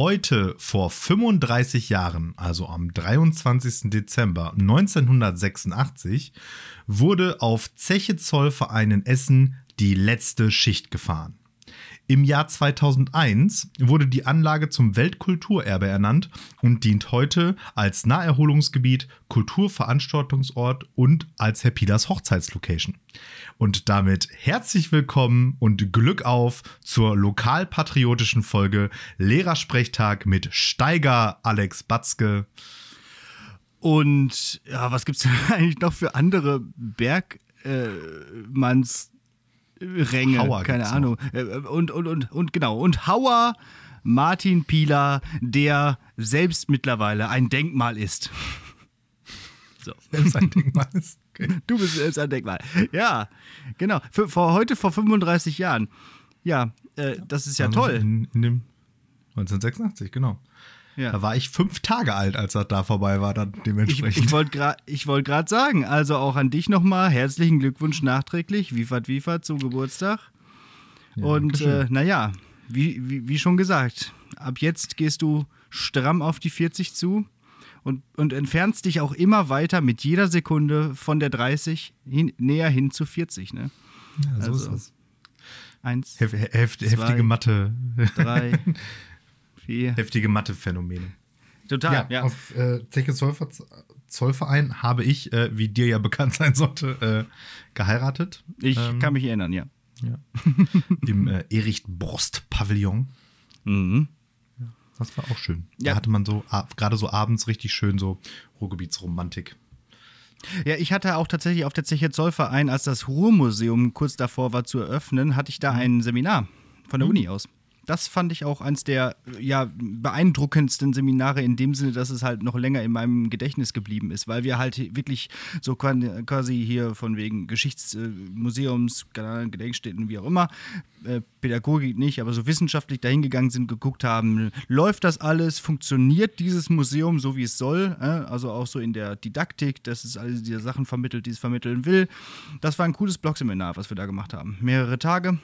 Heute vor 35 Jahren, also am 23. Dezember 1986, wurde auf Zeche Zollverein in Essen die letzte Schicht gefahren. Im Jahr 2001 wurde die Anlage zum Weltkulturerbe ernannt und dient heute als Naherholungsgebiet, Kulturveranstaltungsort und als Happydas Hochzeitslocation. Und damit herzlich willkommen und Glück auf zur lokalpatriotischen Folge Lehrersprechtag mit Steiger Alex Batzke. Und ja, was gibt es eigentlich noch für andere Bergmanns? Ränge, Hauer keine Ahnung. Noch. Äh, und, und, und, und genau. Und Hauer Martin Pieler, der selbst mittlerweile ein Denkmal ist. So. Selbst ein Denkmal ist. Okay. Du bist selbst ein Denkmal. Ja, genau. Für, vor, heute vor 35 Jahren. Ja, äh, das ist ja toll. In, in dem 1986, genau. Ja. Da war ich fünf Tage alt, als das da vorbei war, dann dementsprechend. Ich, ich wollte gerade wollt sagen, also auch an dich nochmal herzlichen Glückwunsch nachträglich, Wiefert Wiefert zum Geburtstag. Ja, Und äh, naja, wie, wie, wie schon gesagt, ab jetzt gehst du stramm auf die 40 zu und, und entfernst dich auch immer weiter mit jeder Sekunde von der 30 hin, näher hin zu 40. Ne? Ja, so also, ist es. Eins, Hef, hef, zwei, heftige Mathe. Drei, vier. Heftige Mathe-Phänomene. Total, ja. ja. Auf äh, Zeche Zollver Zollverein habe ich, äh, wie dir ja bekannt sein sollte, äh, geheiratet. Ich ähm, kann mich erinnern, ja. ja. Im äh, Erich Brost Pavillon. Mhm. Das war auch schön. Ja. Da hatte man so, gerade so abends richtig schön so Ruhrgebietsromantik. Ja, ich hatte auch tatsächlich auf der Zeche Zollverein, als das Ruhrmuseum kurz davor war zu eröffnen, hatte ich da mhm. ein Seminar von der mhm. Uni aus das fand ich auch eins der ja, beeindruckendsten Seminare in dem Sinne, dass es halt noch länger in meinem Gedächtnis geblieben ist, weil wir halt wirklich so quasi hier von wegen Geschichtsmuseums, Gedenkstätten, wie auch immer, äh, Pädagogik nicht, aber so wissenschaftlich dahingegangen sind, geguckt haben, läuft das alles, funktioniert dieses Museum so, wie es soll, äh? also auch so in der Didaktik, dass es all diese Sachen vermittelt, die es vermitteln will. Das war ein cooles Blogseminar, was wir da gemacht haben. Mehrere Tage,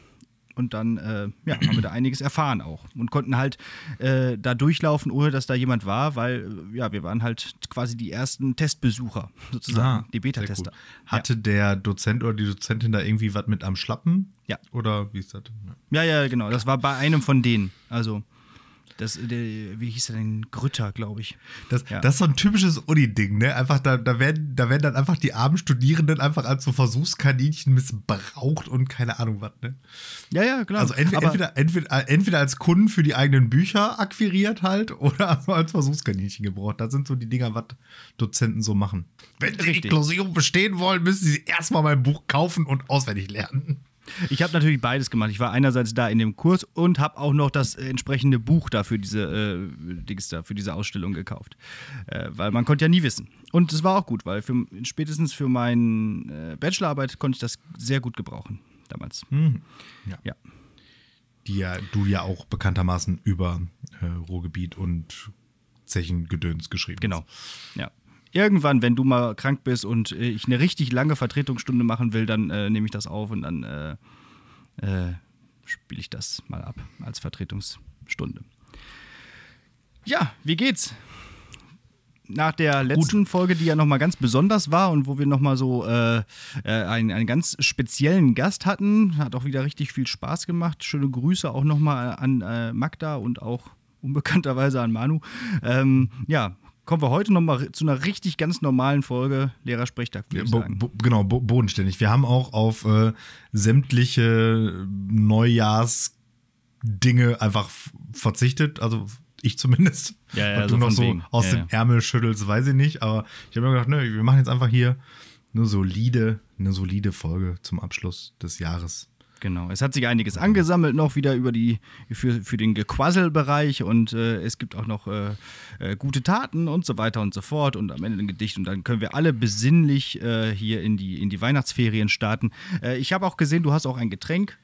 und dann äh, ja, haben wir da einiges erfahren auch und konnten halt äh, da durchlaufen, ohne dass da jemand war, weil ja, wir waren halt quasi die ersten Testbesucher sozusagen, ah, die Beta-Tester. Hatte ja. der Dozent oder die Dozentin da irgendwie was mit am Schlappen? Ja. Oder wie ist das? Ja, ja, genau. Das war bei einem von denen. Also das, der, wie hieß er denn? Grütter, glaube ich. Das, ja. das ist so ein typisches Uni-Ding, ne? Einfach, da, da, werden, da werden dann einfach die armen Studierenden einfach als so Versuchskaninchen missbraucht und keine Ahnung was, ne? Ja, ja, klar. Also entweder, entweder, entweder, entweder als Kunden für die eigenen Bücher akquiriert halt oder als Versuchskaninchen gebraucht. Das sind so die Dinger, was Dozenten so machen. Wenn sie die Klausurung bestehen wollen, müssen sie erstmal mein Buch kaufen und auswendig lernen. Ich habe natürlich beides gemacht. Ich war einerseits da in dem Kurs und habe auch noch das entsprechende Buch dafür diese äh, Dings da, für diese Ausstellung gekauft. Äh, weil man konnte ja nie wissen. Und es war auch gut, weil für, spätestens für meine äh, Bachelorarbeit konnte ich das sehr gut gebrauchen damals. Mhm. Ja. ja. Die ja, du ja auch bekanntermaßen über äh, Ruhrgebiet und Zechengedöns geschrieben hast. Genau. Ja irgendwann, wenn du mal krank bist und äh, ich eine richtig lange Vertretungsstunde machen will, dann äh, nehme ich das auf und dann äh, äh, spiele ich das mal ab als Vertretungsstunde. Ja, wie geht's? Nach der letzten Gut. Folge, die ja nochmal ganz besonders war und wo wir nochmal so äh, äh, einen, einen ganz speziellen Gast hatten, hat auch wieder richtig viel Spaß gemacht. Schöne Grüße auch nochmal an Magda und auch unbekannterweise an Manu. Ähm, ja, kommen wir heute nochmal zu einer richtig ganz normalen Folge Lehrersprechtag, würde ich sagen. Bo, genau, bo, bodenständig. Wir haben auch auf äh, sämtliche Neujahrsdinge einfach verzichtet, also ich zumindest. Ja, ja, Was so du noch so wegen. aus ja, dem Ärmel schüttelst, weiß ich nicht, aber ich habe mir gedacht, ne, wir machen jetzt einfach hier eine solide, eine solide Folge zum Abschluss des Jahres. Genau, es hat sich einiges angesammelt noch wieder über die, für, für den Gequasselbereich und äh, es gibt auch noch äh, äh, gute Taten und so weiter und so fort und am Ende ein Gedicht und dann können wir alle besinnlich äh, hier in die, in die Weihnachtsferien starten. Äh, ich habe auch gesehen, du hast auch ein Getränk.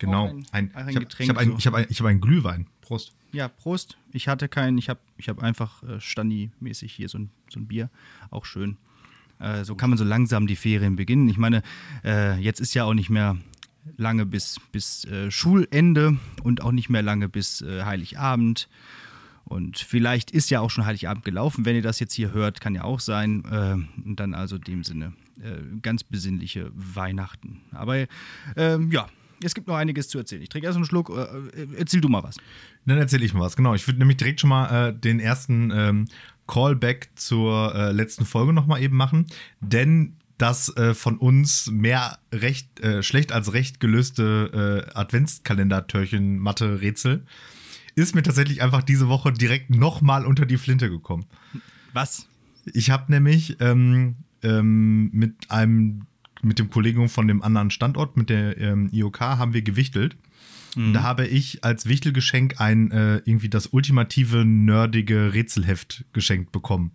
Genau, ein, ein, ein, ich habe hab ein, so. hab ein, hab einen Glühwein. Prost. Ja, Prost. Ich hatte keinen, ich habe ich hab einfach äh, Standi-mäßig hier so ein, so ein Bier. Auch schön. Äh, so kann man so langsam die Ferien beginnen. Ich meine, äh, jetzt ist ja auch nicht mehr lange bis, bis äh, Schulende und auch nicht mehr lange bis äh, Heiligabend. Und vielleicht ist ja auch schon Heiligabend gelaufen, wenn ihr das jetzt hier hört, kann ja auch sein. Äh, und dann also in dem Sinne äh, ganz besinnliche Weihnachten. Aber ähm, ja, es gibt noch einiges zu erzählen. Ich trinke erst einen Schluck. Äh, äh erzähl du mal was. Dann erzähle ich mal was. Genau, ich würde nämlich direkt schon mal äh, den ersten ähm, Callback zur äh, letzten Folge nochmal eben machen. Denn das äh, von uns mehr recht, äh, schlecht als recht gelöste äh, Adventskalender-Törchen-Mathe-Rätsel ist mir tatsächlich einfach diese Woche direkt nochmal unter die Flinte gekommen. Was? Ich habe nämlich ähm, ähm, mit einem, mit dem Kollegen von dem anderen Standort, mit der ähm, IOK, haben wir gewichtelt. Mhm. Da habe ich als Wichtelgeschenk ein äh, irgendwie das ultimative nerdige Rätselheft geschenkt bekommen.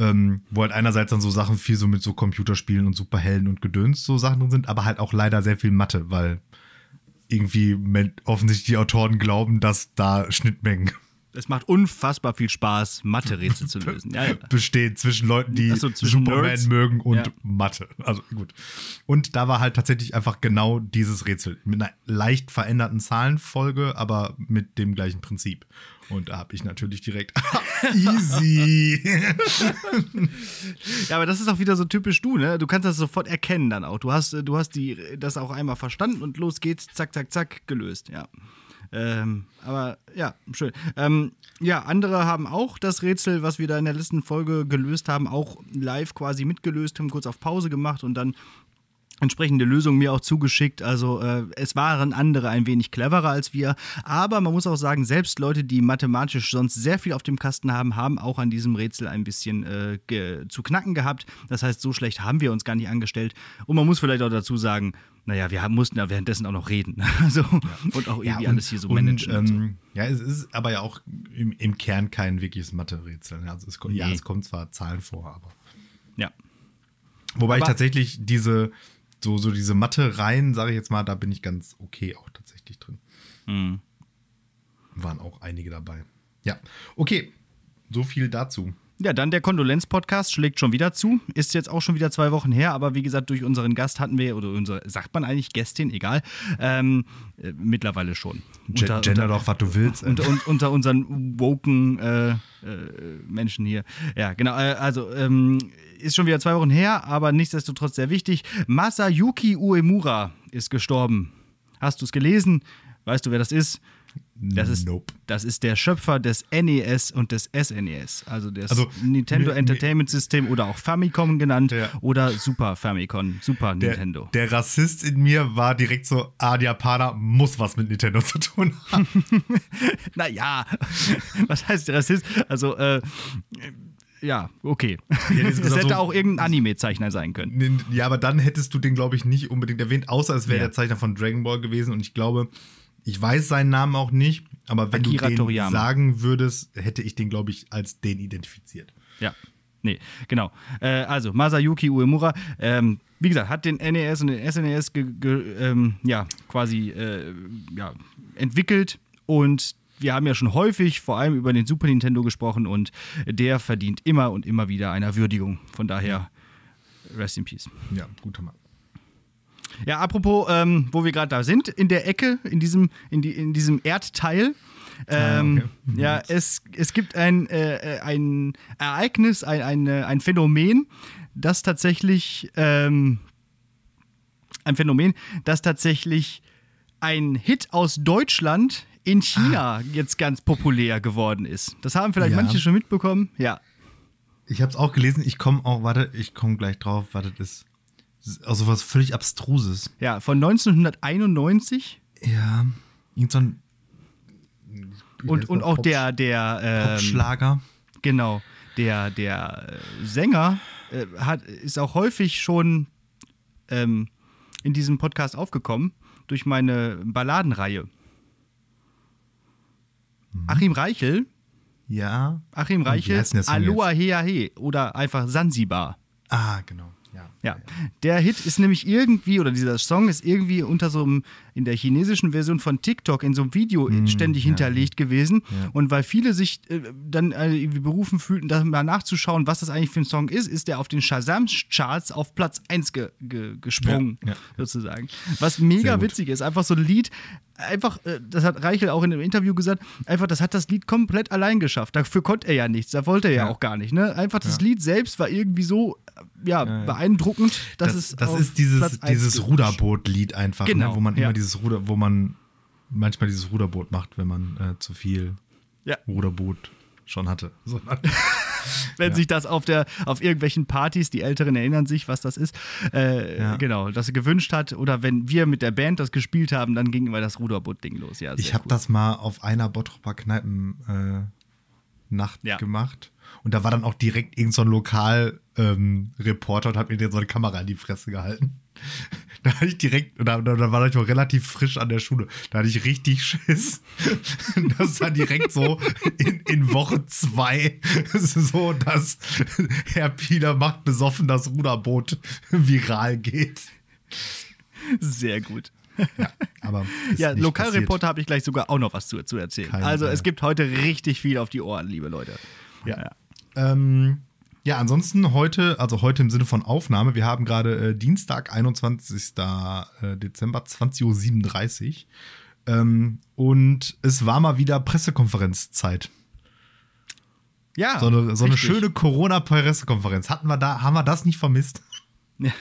Ähm, wo halt einerseits dann so Sachen viel so mit so Computerspielen und Superhelden und Gedöns so Sachen drin sind, aber halt auch leider sehr viel Mathe, weil irgendwie offensichtlich die Autoren glauben, dass da Schnittmengen es macht unfassbar viel Spaß, Mathe-Rätsel zu lösen. Ja, ja. Besteht zwischen Leuten, die so, zwischen Superman Nerds. mögen und ja. Mathe. Also gut. Und da war halt tatsächlich einfach genau dieses Rätsel. Mit einer leicht veränderten Zahlenfolge, aber mit dem gleichen Prinzip. Und da habe ich natürlich direkt easy. ja, aber das ist auch wieder so typisch du, ne? Du kannst das sofort erkennen dann auch. Du hast, du hast die, das auch einmal verstanden und los geht's, zack, zack, zack, gelöst, ja. Ähm, aber ja, schön. Ähm, ja, andere haben auch das Rätsel, was wir da in der letzten Folge gelöst haben, auch live quasi mitgelöst, haben kurz auf Pause gemacht und dann entsprechende Lösungen mir auch zugeschickt. Also äh, es waren andere ein wenig cleverer als wir. Aber man muss auch sagen, selbst Leute, die mathematisch sonst sehr viel auf dem Kasten haben, haben auch an diesem Rätsel ein bisschen äh, zu knacken gehabt. Das heißt, so schlecht haben wir uns gar nicht angestellt. Und man muss vielleicht auch dazu sagen, naja, wir haben, mussten ja währenddessen auch noch reden. Also, ja. Und auch irgendwie ja, und, alles hier so managen. Und, ähm, ja, es ist aber ja auch im, im Kern kein wirkliches Mathe-Rätsel. Also es, nee. Ja, es kommt zwar Zahlen vor, aber. Ja. Wobei aber, ich tatsächlich diese so, so diese Mathe-Reihen, sage ich jetzt mal, da bin ich ganz okay auch tatsächlich drin. Mhm. Waren auch einige dabei. Ja, okay, so viel dazu. Ja, dann der Kondolenz-Podcast schlägt schon wieder zu. Ist jetzt auch schon wieder zwei Wochen her, aber wie gesagt, durch unseren Gast hatten wir, oder unsere, sagt man eigentlich Gästin, egal, ähm, äh, mittlerweile schon. Unter, Gender unter, doch, was du willst. Und, und, unter unseren woken äh, äh, Menschen hier. Ja, genau. Äh, also, ähm, ist schon wieder zwei Wochen her, aber nichtsdestotrotz sehr wichtig. Masayuki Uemura ist gestorben. Hast du es gelesen? Weißt du, wer das ist? Das ist, nope. das ist der Schöpfer des NES und des SNES, also des also, Nintendo Entertainment System oder auch Famicom genannt ja. oder Super Famicom, Super der, Nintendo. Der Rassist in mir war direkt so, ah, der Japaner muss was mit Nintendo zu tun haben. naja, was heißt Rassist? Also, äh, ja, okay. Ja, es hätte so, auch irgendein Anime-Zeichner sein können. Ja, aber dann hättest du den, glaube ich, nicht unbedingt erwähnt, außer es wäre ja. der Zeichner von Dragon Ball gewesen. Und ich glaube, ich weiß seinen Namen auch nicht, aber wenn Akira du den Toriyama. sagen würdest, hätte ich den, glaube ich, als den identifiziert. Ja. Nee, genau. Äh, also, Masayuki Uemura, ähm, wie gesagt, hat den NES und den SNES ge, ähm, ja, quasi äh, ja, entwickelt und wir haben ja schon häufig vor allem über den Super Nintendo gesprochen und der verdient immer und immer wieder einer Würdigung. Von daher, rest in peace. Ja, guter Mann. Ja, apropos, ähm, wo wir gerade da sind, in der Ecke, in diesem, in die, in diesem Erdteil. Ähm, ah, okay. Mhm. Ja, es, es gibt ein, äh, ein Ereignis, ein, ein, ein Phänomen, das tatsächlich ähm, ein Phänomen, das tatsächlich ein Hit aus Deutschland in China ah. jetzt ganz populär geworden ist. Das haben vielleicht ja. manche schon mitbekommen. Ja. Ich habe es auch gelesen. Ich komme auch, warte, ich komme gleich drauf. Warte, das ist also was völlig Abstruses. Ja, von 1991. Ja, irgend so ein und, und auch der, der ähm, Popschlager. Genau. Der, der äh, Sänger äh, hat, ist auch häufig schon ähm, in diesem Podcast aufgekommen durch meine Balladenreihe. Mhm. Achim Reichel. Ja. Achim Reichel, Aloha Hea He oder einfach Sansibar. Ah, genau. Ja, der Hit ist nämlich irgendwie, oder dieser Song ist irgendwie unter so einem, in der chinesischen Version von TikTok in so einem Video mm, ständig ja. hinterlegt gewesen. Ja. Und weil viele sich äh, dann äh, irgendwie berufen fühlten, da mal nachzuschauen, was das eigentlich für ein Song ist, ist der auf den Shazam-Charts auf Platz 1 ge ge gesprungen, ja, sozusagen. Was mega witzig ist. Einfach so ein Lied, einfach, äh, das hat Reichel auch in einem Interview gesagt, einfach, das hat das Lied komplett allein geschafft. Dafür konnte er ja nichts, da wollte er ja, Ja. auch gar nicht. Ne? Einfach das Ja. Lied selbst war irgendwie so ja, beeindruckend, dass Das, es das ist dieses, dieses. Ruderboot-Lied einfach, Genau, ne, wo man immer dieses Ruder, wo man manchmal dieses Ruderboot macht, wenn man äh, zu viel Ja. Ruderboot schon hatte. So, wenn Ja. sich das auf der auf irgendwelchen Partys, die Älteren erinnern sich, was das ist, äh, Ja. genau, das gewünscht hat oder wenn wir mit der Band das gespielt haben, dann ging immer das Ruderboot-Ding los. Ja, ich habe cool. das mal auf einer Bottroper Kneipen äh, Nacht Ja. gemacht und da war dann auch direkt irgendein so ein Lokal ähm, und hat mir so eine Kamera in die Fresse gehalten. Da hatte ich direkt, da, da, da war ich noch relativ frisch an der Schule. Da hatte ich richtig Schiss. Das war direkt so in, in Woche zwei so, dass Herr Pieler macht besoffen das Ruderboot viral geht. sehr gut. Aber ist Ja, Lokalreporter habe ich gleich sogar auch noch was zu, zu erzählen. Kein, also es gibt heute richtig viel auf die Ohren, liebe Leute. Ja. Ja. Ähm, ja, ansonsten heute, also heute im Sinne von Aufnahme, wir haben gerade äh, Dienstag, 21. äh, Dezember, 20.37 Uhr. Ähm, und es war mal wieder Pressekonferenzzeit. Ja, So eine, so eine schöne Corona-Pressekonferenz. Hatten wir da, haben wir das nicht vermisst? Ja.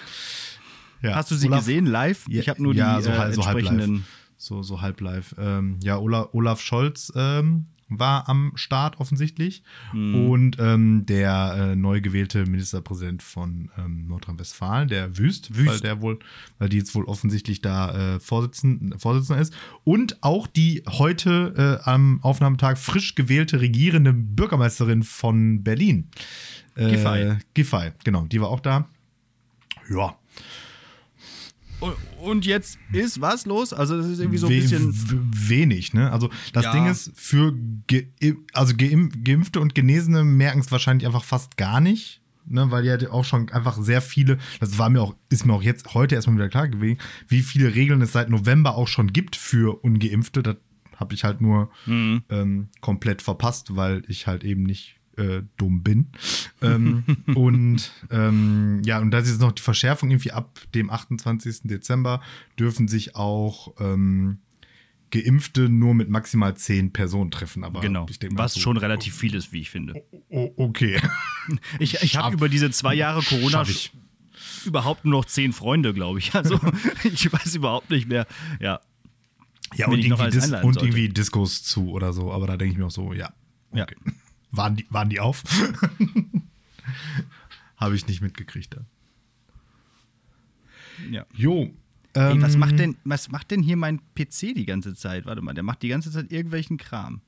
Ja. Hast du sie Olaf- gesehen live? Ich habe nur ja, die so, äh, halb- so halb live. entsprechenden. So, so halb live. Ähm, ja, Olaf, Olaf Scholz ähm, war am Start offensichtlich. Mhm. Und ähm, der äh, neu gewählte Ministerpräsident von ähm, Nordrhein-Westfalen, der Wüst, Wüst. weil der wohl, weil die jetzt wohl offensichtlich da äh, Vorsitzend, Vorsitzender ist. Und auch die heute äh, am Aufnahmetag frisch gewählte regierende Bürgermeisterin von Berlin. Äh, Giffey. Giffey, genau, die war auch da. Ja, Und- jetzt ist was los? Also das ist irgendwie so ein bisschen. wenig, ne? Also das Ja. Ding ist, für ge also Geimpf Geimpfte und Genesene merken es wahrscheinlich einfach fast gar nicht. Ne, weil ja auch schon einfach sehr viele, das war mir auch, ist mir auch jetzt heute erstmal wieder klar gewesen, wie viele Regeln es seit November auch schon gibt für Ungeimpfte. Das habe ich halt nur Mhm. ähm, komplett verpasst, weil ich halt eben nicht äh, dumm bin. ähm, und ähm, ja, und da ist jetzt noch die Verschärfung irgendwie ab dem 28. Dezember dürfen sich auch ähm, Geimpfte nur mit maximal zehn Personen treffen. Aber Genau. ich denke Was so, schon relativ viel ist, wie ich finde. Oh, okay. Ich, ich habe über diese zwei Jahre Corona überhaupt nur noch zehn Freunde, glaube ich. Also ich weiß überhaupt nicht mehr. Ja. Ja, und irgendwie, Dis und irgendwie Diskos zu oder so. Aber da denke ich mir auch so, ja. Ja. Waren, die, waren die auf? Habe ich nicht mitgekriegt dann. ja. Jo. Ey, ähm, was macht denn, was macht denn hier mein PC die ganze Zeit? Warte mal, der macht die ganze Zeit irgendwelchen Kram.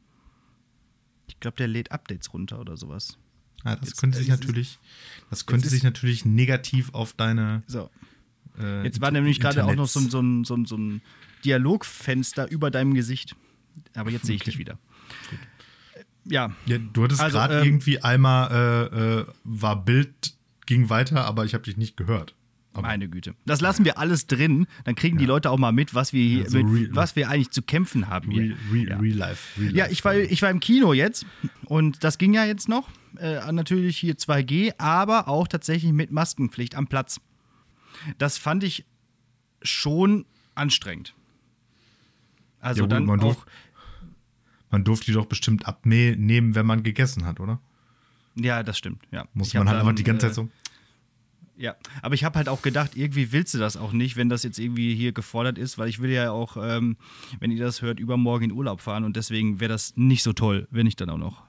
Ich glaube, der lädt Updates runter oder sowas. Ja, das Jetzt- könnte sich jetzt ist- natürlich, das könnte sich natürlich negativ auf deine. So. Äh, Jetzt war nämlich gerade auch noch so, so, so, so ein Dialogfenster über deinem Gesicht. Aber jetzt sehe ich dich wieder. Ja, Ja, du hattest Also, gerade ähm, irgendwie einmal äh, äh, war Bild ging weiter, aber ich habe dich nicht gehört. Aber meine Güte. Das lassen wir alles drin. Dann kriegen die Leute auch mal mit, was wir, hier, Ja, so mit, real- was wir eigentlich zu kämpfen haben hier. real, real, ja. real life. Real Ja, life. ich war, ich war im Kino jetzt und das ging ja jetzt noch. Äh, natürlich hier 2G, aber auch tatsächlich mit Maskenpflicht am Platz. Das fand ich schon anstrengend. Also Ja, gut, dann auch, man durfte die doch bestimmt abnehmen, wenn man gegessen hat, oder? ja, das stimmt. Ja. Muss Ich man halt einfach die ganze äh, Zeit so. Ja, aber ich habe halt auch gedacht, irgendwie willst du das auch nicht, wenn das jetzt irgendwie hier gefordert ist, weil ich will ja auch, ähm, wenn ihr das hört, übermorgen in Urlaub fahren und deswegen wäre das nicht so toll, wenn ich dann auch noch,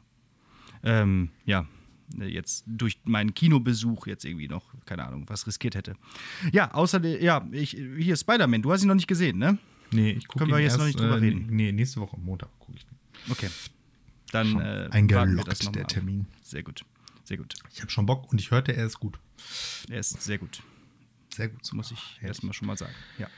ähm, ja, jetzt durch meinen Kinobesuch jetzt irgendwie noch, keine Ahnung, was riskiert hätte. Ja, außerdem, ja, ich, hier Spider-Man, du hast ihn noch nicht gesehen, ne? Nee, ich gucke Können wir jetzt noch nicht drüber äh, reden? Nee, nächste Woche Montag gucke ich den. Okay. Dann äh, eingeloggt, das der. Termin. Sehr gut, sehr gut. Ich habe schon Bock und ich hörte, er ist gut. Er ist sehr gut, Sehr gut. muss ich erstmal schon mal sagen. Ja.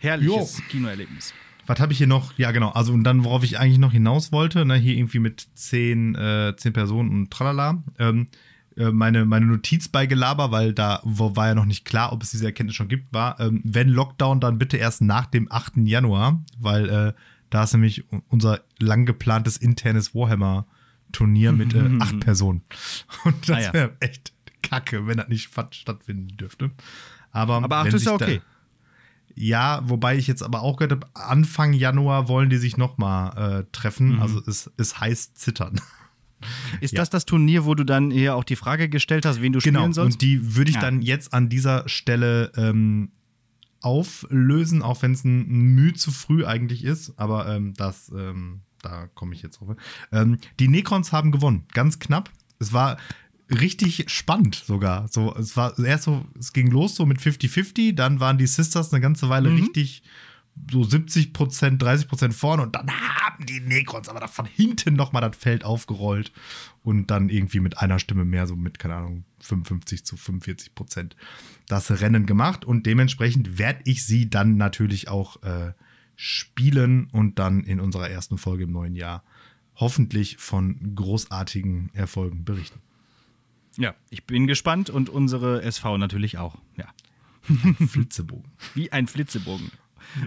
Herrliches Kinoerlebnis. Was habe ich hier noch? Ja, genau. Also, und dann, worauf ich eigentlich noch hinaus wollte, ne, hier irgendwie mit zehn, äh, zehn Personen und tralala. Ähm, äh, meine, meine Notiz bei Gelaber, weil da war ja noch nicht klar, ob es diese Erkenntnis schon gibt, war, ähm, wenn Lockdown, dann bitte erst nach dem 8. Januar, weil äh, da ist nämlich unser lang geplantes internes Warhammer-Turnier mit äh, acht Personen. Und das Ah, ja. wäre echt kacke, wenn das nicht stattfinden dürfte. Aber, Aber acht ist ja okay. Ja, wobei ich jetzt aber auch gehört habe, Anfang Januar wollen die sich nochmal äh, treffen. Mhm. Also es, es heißt zittern. Ist Ja. das das Turnier, wo du dann eher auch die Frage gestellt hast, wen du Genau. spielen sollst? Und die würde ich Ja. dann jetzt an dieser Stelle ähm, auflösen, auch wenn es ein Mühe zu früh eigentlich ist. Aber ähm, das, ähm, da komme ich jetzt drauf. Ähm, die Necrons haben gewonnen, ganz knapp. Es war richtig spannend sogar. So, es war erst so, es ging los so mit 50-50, dann waren die Sisters eine ganze Weile Mhm. richtig so 70 Prozent, 30 Prozent vorne und dann haben die Necrons aber da von hinten nochmal das Feld aufgerollt und dann irgendwie mit einer Stimme mehr, so mit, keine Ahnung, 55 zu 45 Prozent das Rennen gemacht und dementsprechend werde ich sie dann natürlich auch äh, spielen und dann in unserer ersten Folge im neuen Jahr hoffentlich von großartigen Erfolgen berichten. Ja, ich bin gespannt und unsere SV natürlich auch. Ja. Flitzebogen. Wie ein Flitzebogen.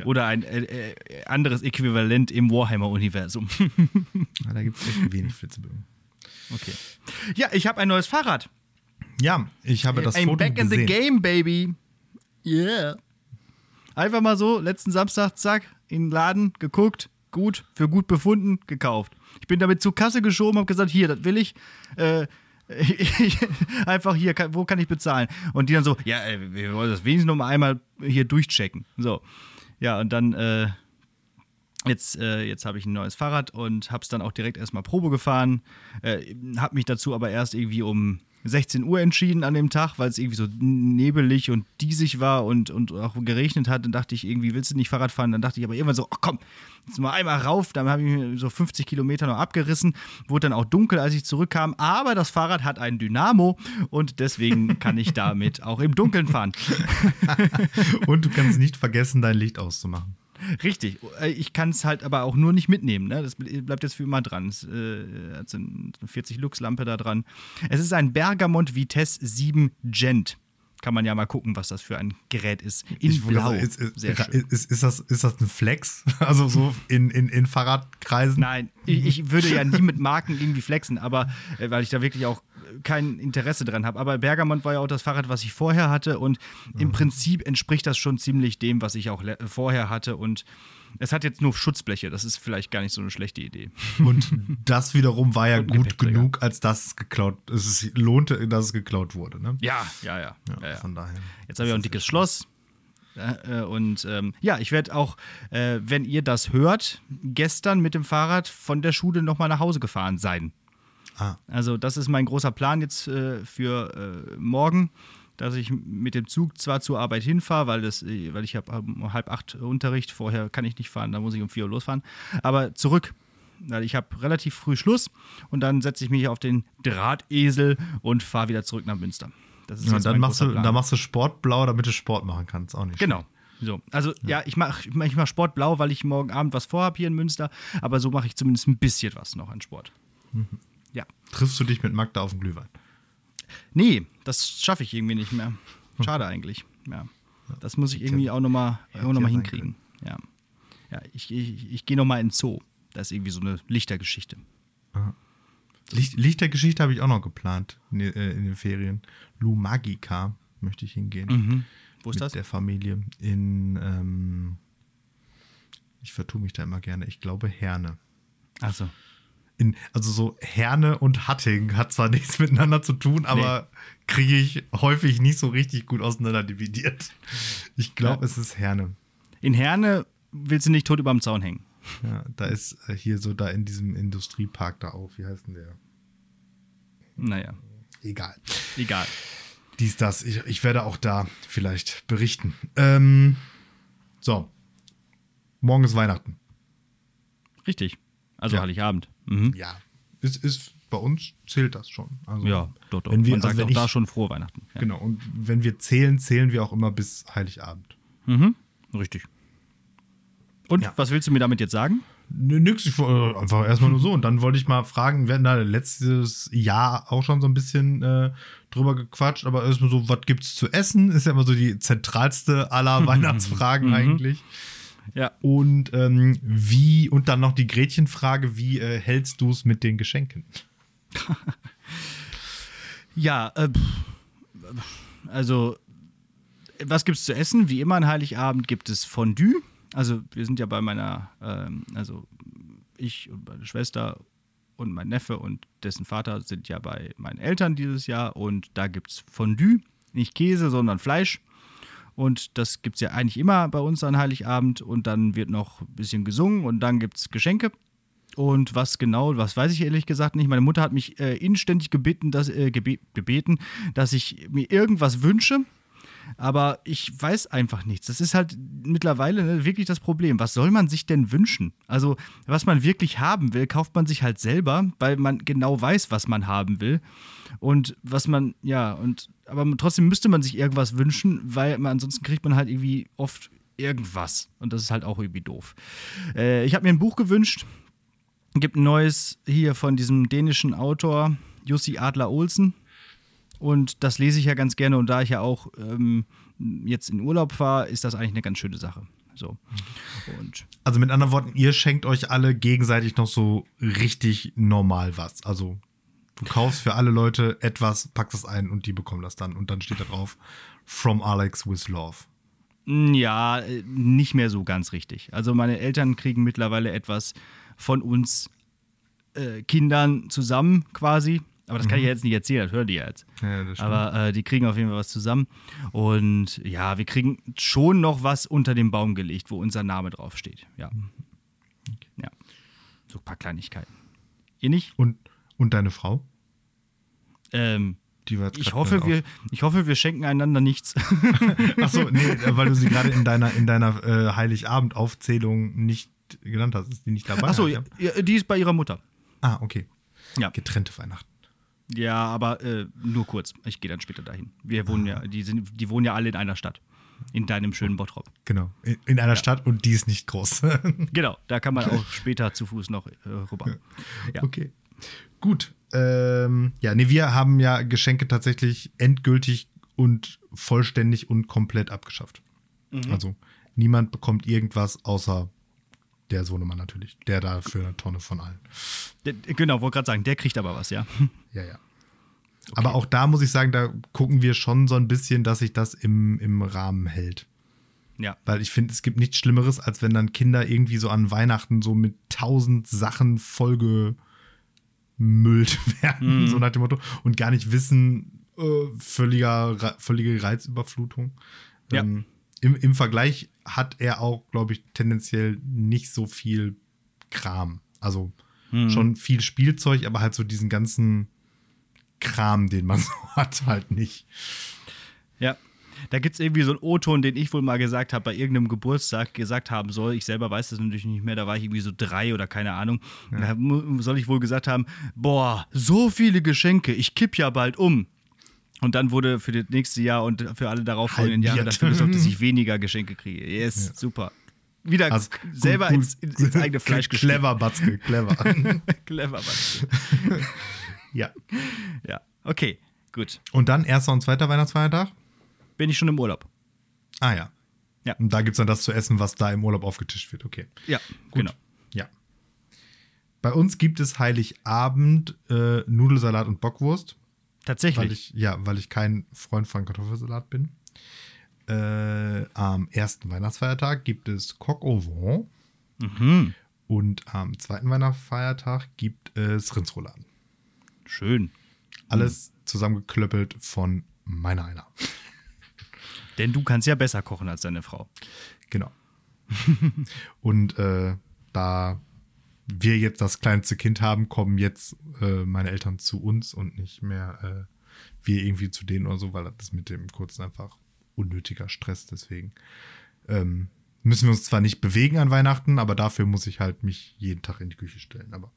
Oder ein äh, äh, anderes Äquivalent im Warhammer-Universum. Ja, da gibt es echt wenig Flitzebögen. Okay. Ja, ich habe ein neues Fahrrad. Ja, ich habe das I'm Foto back in the game, baby. Yeah. Einfach mal so, letzten Samstag, zack, in den Laden, geguckt, gut, für gut befunden, gekauft. Ich bin damit zur Kasse geschoben, habe gesagt, hier, das will ich. Äh, einfach hier, kann, wo kann ich bezahlen? Und die dann so, ja, äh, wir wollen das wenigstens noch mal einmal hier durchchecken. So. Ja, und dann, äh, jetzt, äh, jetzt habe ich ein neues Fahrrad und habe es dann auch direkt erstmal Probe gefahren. Äh, habe mich dazu aber erst irgendwie um 16 Uhr entschieden an dem Tag, weil es irgendwie so nebelig und diesig war und, und auch geregnet hat. Dann dachte ich irgendwie, willst du nicht Fahrrad fahren? Dann dachte ich aber irgendwann so, ach komm, jetzt mal einmal rauf. Dann habe ich mir so 50 Kilometer noch abgerissen. Wurde dann auch dunkel, als ich zurückkam. Aber das Fahrrad hat einen Dynamo und deswegen kann ich damit auch im Dunkeln fahren. Und du kannst nicht vergessen, dein Licht auszumachen. Richtig. Äh, Ich kann es halt aber auch nur nicht mitnehmen. Ne? Das bleibt jetzt für immer dran. Es äh, hat so eine 40 Lux-Lampe da dran. Es ist ein Bergamont Vitesse 7 Gent. Kann man ja mal gucken, was das für ein Gerät ist. In Ich Blau. sagen, Ist, ist, Sehr schön. ist, ist, das, ist das ein Flex? Also so in, in, in Fahrradkreisen? Nein, ich, ich würde ja nie mit Marken irgendwie flexen, aber äh, weil ich da wirklich auch kein Interesse dran habe. Aber Bergamont war ja auch das Fahrrad, was ich vorher hatte und im Prinzip entspricht das schon ziemlich dem, was ich auch vorher hatte und es hat jetzt nur Schutzbleche. Das ist vielleicht gar nicht so eine schlechte Idee. Und das wiederum war ja gut genug, als dass es geklaut es lohnte, dass es geklaut wurde. Ne? Ja, ja, ja. Ja, ja. Von daher. Jetzt habe ich auch ein dickes Schloss. Äh, äh, und ähm, ja, ich werde auch, äh, wenn ihr das hört, gestern mit dem Fahrrad von der Schule nochmal nach Hause gefahren sein. Ah, Also das ist mein großer Plan jetzt äh, für äh, morgen, dass ich mit dem Zug zwar zur Arbeit hinfahre, weil, das, äh, weil ich habe um halb acht Unterricht, vorher kann ich nicht fahren, da muss ich um vier Uhr losfahren, aber zurück. Weil ich habe relativ früh Schluss und dann setze ich mich auf den Drahtesel und fahre wieder zurück nach Münster. Das ist ja, dann machst du, Plan. da machst du Sportblau, damit du Sport machen kannst. Auch nicht. Genau. So, also ja, ich mache ich mach, Sport blau, weil ich morgen Abend was vorhabe hier in Münster, aber so mache ich zumindest ein bisschen was noch an Sport. Ja. Triffst du dich mit Magda auf den Glühwein? Nee, das schaffe ich irgendwie nicht mehr. Schade eigentlich. Ja. Das muss ich irgendwie auch nochmal noch mal hinkriegen. Ja. Ja, ich, ich, ich gehe nochmal in den Zoo. Das ist irgendwie so eine Lichtergeschichte. Licht, Lichtergeschichte habe ich auch noch geplant in, den- äh, in den Ferien. Lu Magica möchte ich hingehen. Mhm. Wo ist mit das? der Familie. In, ähm, ich vertue mich da immer gerne. Ich glaube Herne. Achso. In, also so Herne und Hatting hat zwar nichts miteinander zu tun, aber kriege ich häufig nicht so richtig gut auseinander dividiert. Ich glaube, Ja. es ist Herne. In Herne willst du nicht tot überm Zaun hängen. Ja, da ist äh, hier so da in diesem Industriepark da auch. Wie heißt denn der? Naja, Egal. egal. Dies, das. Ich, ich werde auch da vielleicht berichten. Ähm, so. Morgen ist Weihnachten. Richtig. Also Ja. Heiligabend. Mhm. Ja. Ist, ist, bei uns zählt das schon. Also, Ja, doch, doch. Wenn wir, Man sagt also wenn auch ich, da schon frohe Weihnachten. Ja. Genau. Und wenn wir zählen, zählen wir auch immer bis Heiligabend. Mhm. Richtig. Und Ja. was willst du mir damit jetzt sagen? Nix, ich, woll- einfach erstmal nur so. Und dann wollte ich mal fragen, wir hatten da letztes Jahr auch schon so ein bisschen äh, drüber gequatscht, aber erstmal so, was gibt's zu essen? Ist ja immer so die zentralste aller Weihnachtsfragen Mhm. eigentlich. Ja. Und ähm, wie, und dann noch die Gretchenfrage, wie äh, hältst du es mit den Geschenken? Ja, äh, also was gibt es zu essen? Wie immer an Heiligabend gibt es Fondue. Also wir sind ja bei meiner, ähm, also ich und meine Schwester und mein Neffe und dessen Vater sind ja bei meinen Eltern dieses Jahr und da gibt es Fondue. Nicht Käse, sondern Fleisch. Und das gibt es ja eigentlich immer bei uns an Heiligabend. Und dann wird noch ein bisschen gesungen und dann gibt es Geschenke. Und was genau, was weiß ich ehrlich gesagt nicht. Meine Mutter hat mich äh, inständig gebeten dass, äh, gebe gebeten, dass ich mir irgendwas wünsche. Aber ich weiß einfach nichts. Das ist halt mittlerweile ne, wirklich das Problem. Was soll man sich denn wünschen? Also, was man wirklich haben will, kauft man sich halt selber, weil man genau weiß, was man haben will. Und was man, ja, und aber trotzdem müsste man sich irgendwas wünschen, weil man, ansonsten kriegt man halt irgendwie oft irgendwas. Und das ist halt auch irgendwie doof. Äh, ich habe mir ein Buch gewünscht. Gibt ein neues hier von diesem dänischen Autor Jussi Adler Olsen. Und das lese ich ja ganz gerne. Und da ich ja auch ähm, jetzt in Urlaub fahre, ist das eigentlich eine ganz schöne Sache. So. Und also mit anderen Worten, ihr schenkt euch alle gegenseitig noch so richtig normal was. Also du kaufst für alle Leute etwas, packst es ein und die bekommen das dann. Und dann steht da drauf, From Alex with Love. Ja, nicht mehr so ganz richtig. Also meine Eltern kriegen mittlerweile etwas von uns äh, Kindern zusammen quasi. Aber das kann ich ja mhm. jetzt nicht erzählen, das hören die ja jetzt. Ja, Aber äh, die kriegen auf jeden Fall was zusammen. Und ja, wir kriegen schon noch was unter den Baum gelegt, wo unser Name draufsteht. Ja. Okay. Ja. So ein paar Kleinigkeiten. Ihr nicht? Und, und deine Frau? Ähm, ich, hoffe, wir, ich hoffe, wir schenken einander nichts. Achso, nee, weil du sie gerade in deiner, in deiner äh, Heiligabend-Aufzählung nicht genannt hast. Ist die nicht dabei? Achso, ja, die ist bei ihrer Mutter. Ah, okay. Ja. Getrennte Weihnachten. Ja, aber äh, nur kurz. Ich gehe dann später dahin. Wir wohnen ja, die, sind, die wohnen ja alle in einer Stadt. In deinem schönen Bottrop. Genau. In, in einer ja. Stadt und die ist nicht groß. genau, da kann man auch später zu Fuß noch äh, rüber. Ja. Okay. Gut. Ähm, ja, nee, wir haben ja Geschenke tatsächlich endgültig und vollständig und komplett abgeschafft. Mhm. Also niemand bekommt irgendwas außer der Sohnemann natürlich. Der da für eine Tonne von allen. Der, genau, wollte gerade sagen, der kriegt aber was, ja. Ja, ja. Okay. Aber auch da muss ich sagen, da gucken wir schon so ein bisschen, dass sich das im, im Rahmen hält. Ja. Weil ich finde, es gibt nichts Schlimmeres, als wenn dann Kinder irgendwie so an Weihnachten so mit tausend Sachen vollgemüllt werden, mhm. so nach dem Motto, und gar nicht wissen, äh, völliger, völlige Reizüberflutung. Ja. Ähm, im, im Vergleich hat er auch, glaube ich, tendenziell nicht so viel Kram. Also hm. schon viel Spielzeug, aber halt so diesen ganzen Kram, den man so hat, halt nicht. Ja. Da gibt es irgendwie so einen O-Ton, den ich wohl mal gesagt habe, bei irgendeinem Geburtstag gesagt haben soll. Ich selber weiß das natürlich nicht mehr, da war ich irgendwie so drei oder keine Ahnung. Ja. Da soll ich wohl gesagt haben: Boah, so viele Geschenke, ich kipp ja bald um. Und dann wurde für das nächste Jahr und für alle darauffolgenden Jahre dafür gesorgt, dass ich weniger Geschenke kriege. Yes, ja. super. Wieder also, selber gut, ins, ins, eigene Fleisch geschnitten. Clever, Batzke, clever. clever, Batzke. ja. Ja, okay, gut. Und dann erster und zweiter Weihnachtsfeiertag? Bin ich schon im Urlaub. Ah ja. Ja. Und da gibt es dann das zu essen, was da im Urlaub aufgetischt wird. Okay. Ja, Gut. genau. Ja. Bei uns gibt es Heiligabend äh, Nudelsalat und Bockwurst. Tatsächlich. Weil ich, ja, weil ich kein Freund von Kartoffelsalat bin. Äh, am ersten Weihnachtsfeiertag gibt es Coq au vent. Mhm. Und am zweiten Weihnachtsfeiertag gibt es Rindsrouladen. Schön. Alles mhm. zusammengeklöppelt von meiner einer. Denn du kannst ja besser kochen als deine Frau. Genau. Und äh, da wir jetzt das kleinste Kind haben, kommen jetzt äh, meine Eltern zu uns und nicht mehr äh, wir irgendwie zu denen oder so, weil das mit dem kurzen einfach unnötiger Stress. Deswegen ähm, müssen wir uns zwar nicht bewegen an Weihnachten, aber dafür muss ich halt mich jeden Tag in die Küche stellen. Aber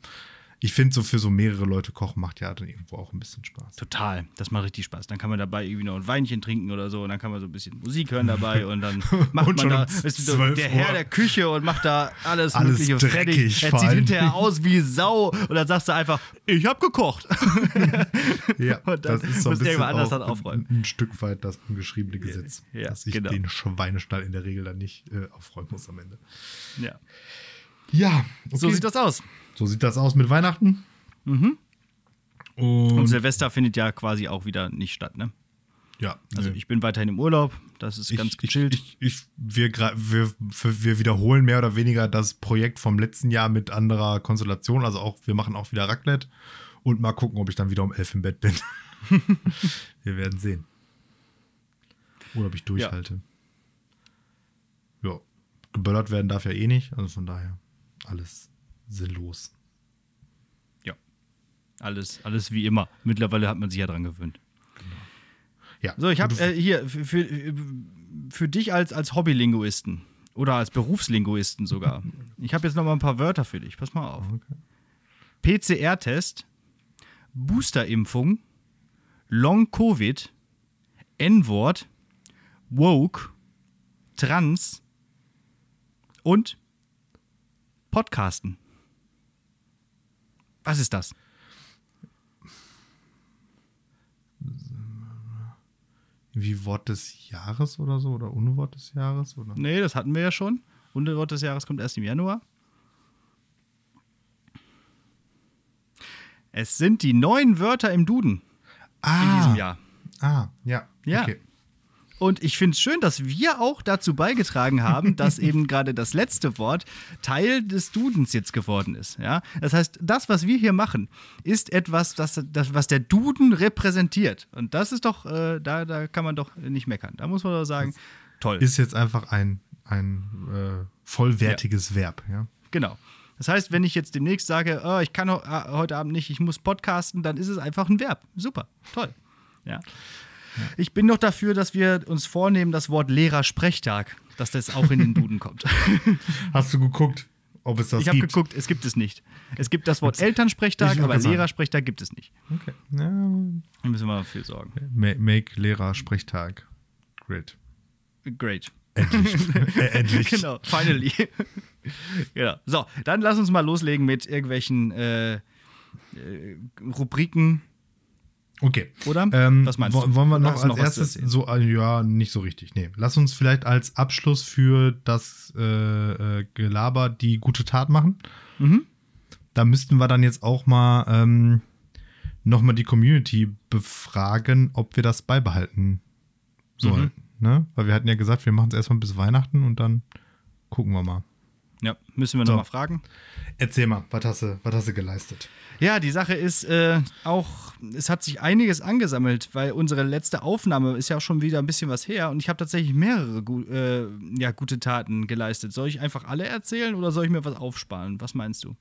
ich finde, so für so mehrere Leute kochen macht ja dann irgendwo auch ein bisschen Spaß. Total, das macht richtig Spaß. Dann kann man dabei irgendwie noch ein Weinchen trinken oder so und dann kann man so ein bisschen Musik hören dabei und dann macht und man da ist so der Herr der Küche und macht da alles, alles Mögliche dreckig. Er sieht hinterher aus wie Sau und dann sagst du einfach, ich hab gekocht. ja, das ist so ein bisschen anders dann aufräumen. Ein, ein, Stück weit das ungeschriebene Gesetz, ja, dass ich genau. den Schweinestall in der Regel dann nicht äh, aufräumen muss am Ende. Ja. Ja, okay. so sieht das aus. So sieht das aus mit Weihnachten. Mhm. Und, Und, Silvester findet ja quasi auch wieder nicht statt, ne? Ja, Also nö. ich bin weiterhin im Urlaub, das ist ganz gechillt. Ich, ich, ich, wir, wir, wir wiederholen mehr oder weniger das Projekt vom letzten Jahr mit anderer Konstellation. Also auch, wir machen auch wieder Raclette und mal gucken, ob ich dann wieder um elf im Bett bin. wir werden sehen. Oder ob ich durchhalte. Ja. Geböllert werden darf ja eh nicht, also von daher alles sinnlos. ja. Alles, alles wie immer. Mittlerweile hat man sich ja dran gewöhnt. Ja. So, ich habe äh, hier für, für, für dich als, als Hobbylinguisten oder als Berufslinguisten sogar. Ich habe jetzt noch mal ein paar Wörter für dich. Pass mal auf. PCR-Test, Boosterimpfung, Long-Covid, N-Wort, Woke, Trans und Podcasten. Was ist das? wie Wort des Jahres oder so oder Unwort des Jahres oder Nee, das hatten wir ja schon. Unterwort des Jahres kommt erst im Januar. Es sind die neuen Wörter im Duden in diesem Jahr. Ah, ja. Ja. Okay. Und ich finde es schön, dass wir auch dazu beigetragen haben, dass eben gerade das letzte Wort Teil des Dudens jetzt geworden ist. Ja? Das heißt, das, was wir hier machen, ist etwas, das, das, was der Duden repräsentiert. Und das ist doch, äh, da, da kann man doch nicht meckern. Da muss man doch sagen, toll. Ist jetzt einfach ein, ein äh, vollwertiges Verb, ja. Genau. Das heißt, wenn ich jetzt demnächst sage, oh, ich kann ah, heute Abend nicht, ich muss podcasten, dann ist es einfach ein Verb. Super, toll. Ja. Ich bin noch dafür, dass wir uns vornehmen, das Wort Lehrer-Sprechtag, dass das auch in den Duden kommt. Hast du geguckt, ob es das Ich habe gibt? geguckt, es gibt es nicht. Es gibt das Wort Ich Elternsprechtag, aber. Lehrersprechtag gibt es nicht. Okay. Ja, Da müssen wir dafür sorgen. ma- make Lehrer Sprechtag. Great. Great. Endlich. äh, endlich. Genau, finally. genau. So, dann lass uns mal loslegen mit irgendwelchen äh, äh, Rubriken. Okay. Oder? Ähm, Was meinst du? Wollen wir noch als noch erstes so, äh, ja, nicht so richtig. Nee. Lass uns vielleicht als Abschluss für das äh, äh, Gelaber die gute Tat machen. Mhm. Da müssten wir dann jetzt auch mal ähm, nochmal die Community befragen, ob wir das beibehalten sollen. Mhm. Ne? Weil wir hatten ja gesagt, wir machen es erstmal bis Weihnachten und dann gucken wir mal. Ja, müssen wir So. noch mal fragen. Erzähl mal, was hast du, was hast du geleistet? Ja, die Sache ist äh, auch, es hat sich einiges angesammelt, weil unsere letzte Aufnahme ist ja auch schon wieder ein bisschen was her und ich habe tatsächlich mehrere gu äh, ja, gute Taten geleistet. Soll ich einfach alle erzählen oder soll ich mir was aufsparen? Was meinst du?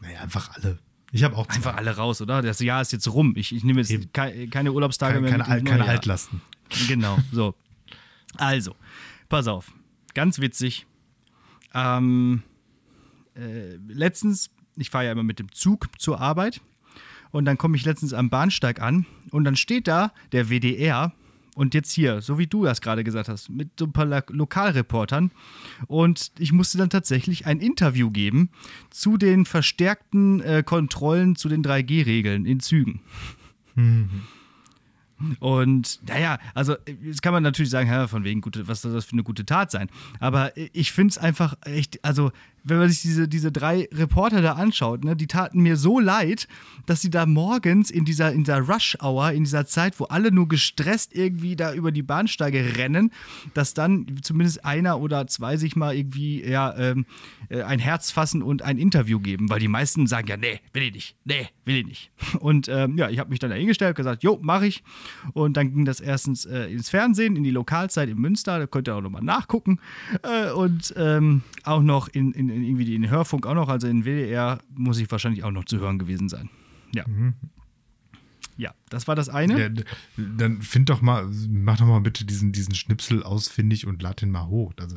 Naja, einfach alle. Ich habe auch zwei. Einfach alle raus, oder? Das Jahr ist jetzt rum. Ich, ich nehme jetzt kei keine Urlaubstage keine, mehr. keine, Al- keine. Altlasten. Genau, so. Also, pass auf. Ganz witzig. Ähm, äh, letztens, ich fahre ja immer mit dem Zug zur Arbeit und dann komme ich letztens am Bahnsteig an und dann steht da der WDR und jetzt hier, so wie du das gerade gesagt hast, mit so ein paar Lo- Lokalreportern und ich musste dann tatsächlich ein Interview geben zu den verstärkten äh, Kontrollen zu den 3G-Regeln in Zügen. Und naja, also jetzt kann man natürlich sagen, ja, von wegen gute, was soll das für eine gute Tat sein? Aber ich finde es einfach echt, also wenn man sich diese, diese drei Reporter da anschaut, ne, die taten mir so leid, dass sie da morgens in dieser, in dieser Rush-Hour, in dieser Zeit, wo alle nur gestresst irgendwie da über die Bahnsteige rennen, dass dann zumindest einer oder zwei sich mal irgendwie ja, ähm, äh, ein Herz fassen und ein Interview geben, weil die meisten sagen ja, nee, will ich nicht, nee, will ich nicht. Und ähm, ja, ich habe mich dann da hingestellt, gesagt, jo, mache ich. Und dann ging das erstens äh, ins Fernsehen, in die Lokalzeit in Münster, da könnt ihr auch nochmal nachgucken. Äh, und ähm, auch noch in, in, in irgendwie den Hörfunk auch noch, also in WDR muss ich wahrscheinlich auch noch zu hören gewesen sein. Ja. Ja, das war das eine. Ja, dann find doch mal, mach doch mal bitte diesen, diesen Schnipsel ausfindig und lad den mal hoch. Also,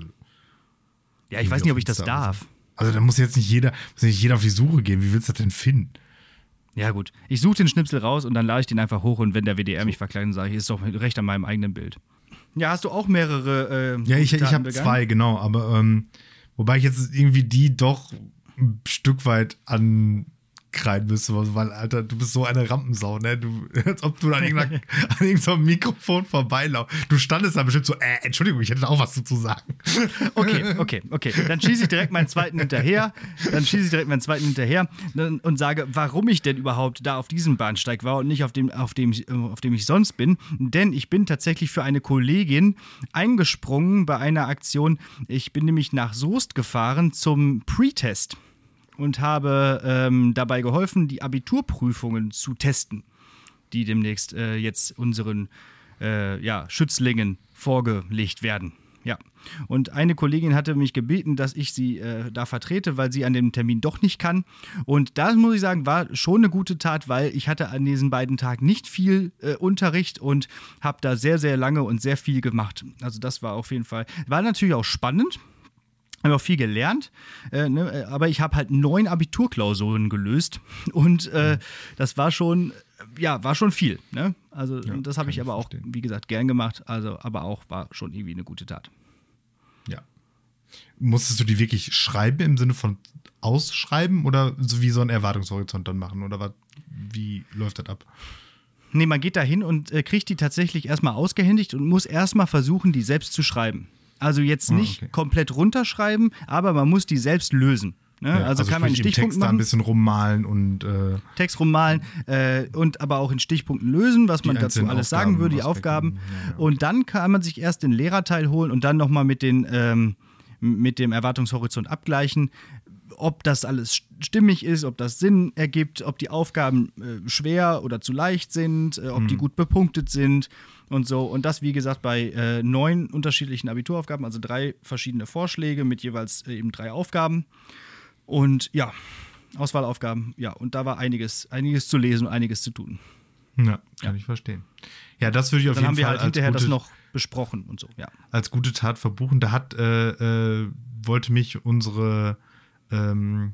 Ja, ich weiß nicht, ob ich das darf. Also da muss jetzt nicht jeder, muss nicht jeder auf die Suche gehen. Wie willst du das denn finden? Ja, gut. Ich suche den Schnipsel raus und dann lade ich den einfach hoch und wenn der WDR mich verklagt, dann sage ich, ist doch recht an meinem eigenen Bild. Ja, hast du auch mehrere. Äh, Ja, ich, ich habe zwei, genau. Aber ähm, wobei ich jetzt irgendwie die doch ein Stück weit an ankreiden müsste, weil, Alter, du bist so eine Rampensau, ne? Du, als ob du an, irgendeinem Mikrofon vorbeilaufst. Du standest da bestimmt so, äh, Entschuldigung, ich hätte auch was zu sagen. Okay, okay, okay. Dann schieße ich direkt meinen zweiten hinterher. Dann schieße ich direkt meinen zweiten hinterher und sage, warum ich denn überhaupt da auf diesem Bahnsteig war und nicht auf dem, auf dem, auf dem ich sonst bin. Denn ich bin tatsächlich für eine Kollegin eingesprungen bei einer Aktion. Ich bin nämlich nach Soest gefahren zum Pre-Test und habe ähm, dabei geholfen, die Abiturprüfungen zu testen, die demnächst äh, jetzt unseren äh, ja, Schützlingen vorgelegt werden. Ja. Und eine Kollegin hatte mich gebeten, dass ich sie äh, da vertrete, weil sie an dem Termin doch nicht kann. Und das muss ich sagen, war schon eine gute Tat, weil ich hatte an diesen beiden Tagen nicht viel äh, Unterricht und habe da sehr, sehr lange und sehr viel gemacht. Also das war auf jeden Fall, war natürlich auch spannend, habe auch viel gelernt, äh, ne, aber ich habe halt neun Abiturklausuren gelöst und äh, das war schon, ja, war schon viel. Ne? Also ja, das habe ich aber auch, wie gesagt, gern gemacht, also aber auch war schon irgendwie eine gute Tat. Ja. Musstest du die wirklich schreiben im Sinne von ausschreiben oder so wie so ein Erwartungshorizont dann machen oder was, wie läuft das ab? Nee, man geht da hin und äh, kriegt die tatsächlich erstmal ausgehändigt und muss erstmal versuchen, die selbst zu schreiben. Also jetzt ah, nicht oh, okay. komplett runterschreiben, aber man muss die selbst lösen. Ne? Ja, also, also, kann man in Stichpunkten Text machen. ein bisschen rummalen und äh, Text rummalen äh, und aber auch in Stichpunkten lösen, was man dazu alles Aufgaben, sagen würde, die Aufgaben. Ja, ja. Und dann kann man sich erst den Lehrerteil holen und dann nochmal mit ähm, mit dem Erwartungshorizont abgleichen, ob das alles stimmig ist, ob das Sinn ergibt, ob die Aufgaben äh, schwer oder zu leicht sind, äh, ob mhm. die gut bepunktet sind und so. Und das, wie gesagt, bei äh, neun unterschiedlichen Abituraufgaben, also drei verschiedene Vorschläge mit jeweils äh, eben drei Aufgaben. Und ja, Auswahlaufgaben, ja, und da war einiges, einiges zu lesen und einiges zu tun. Ja, kann ja. ich verstehen. Ja, das würde ich auf Dann jeden Fall. Dann haben wir halt hinterher das noch besprochen und so, ja. Als gute Tat verbuchen. Da hat, äh, äh, wollte mich unsere ähm,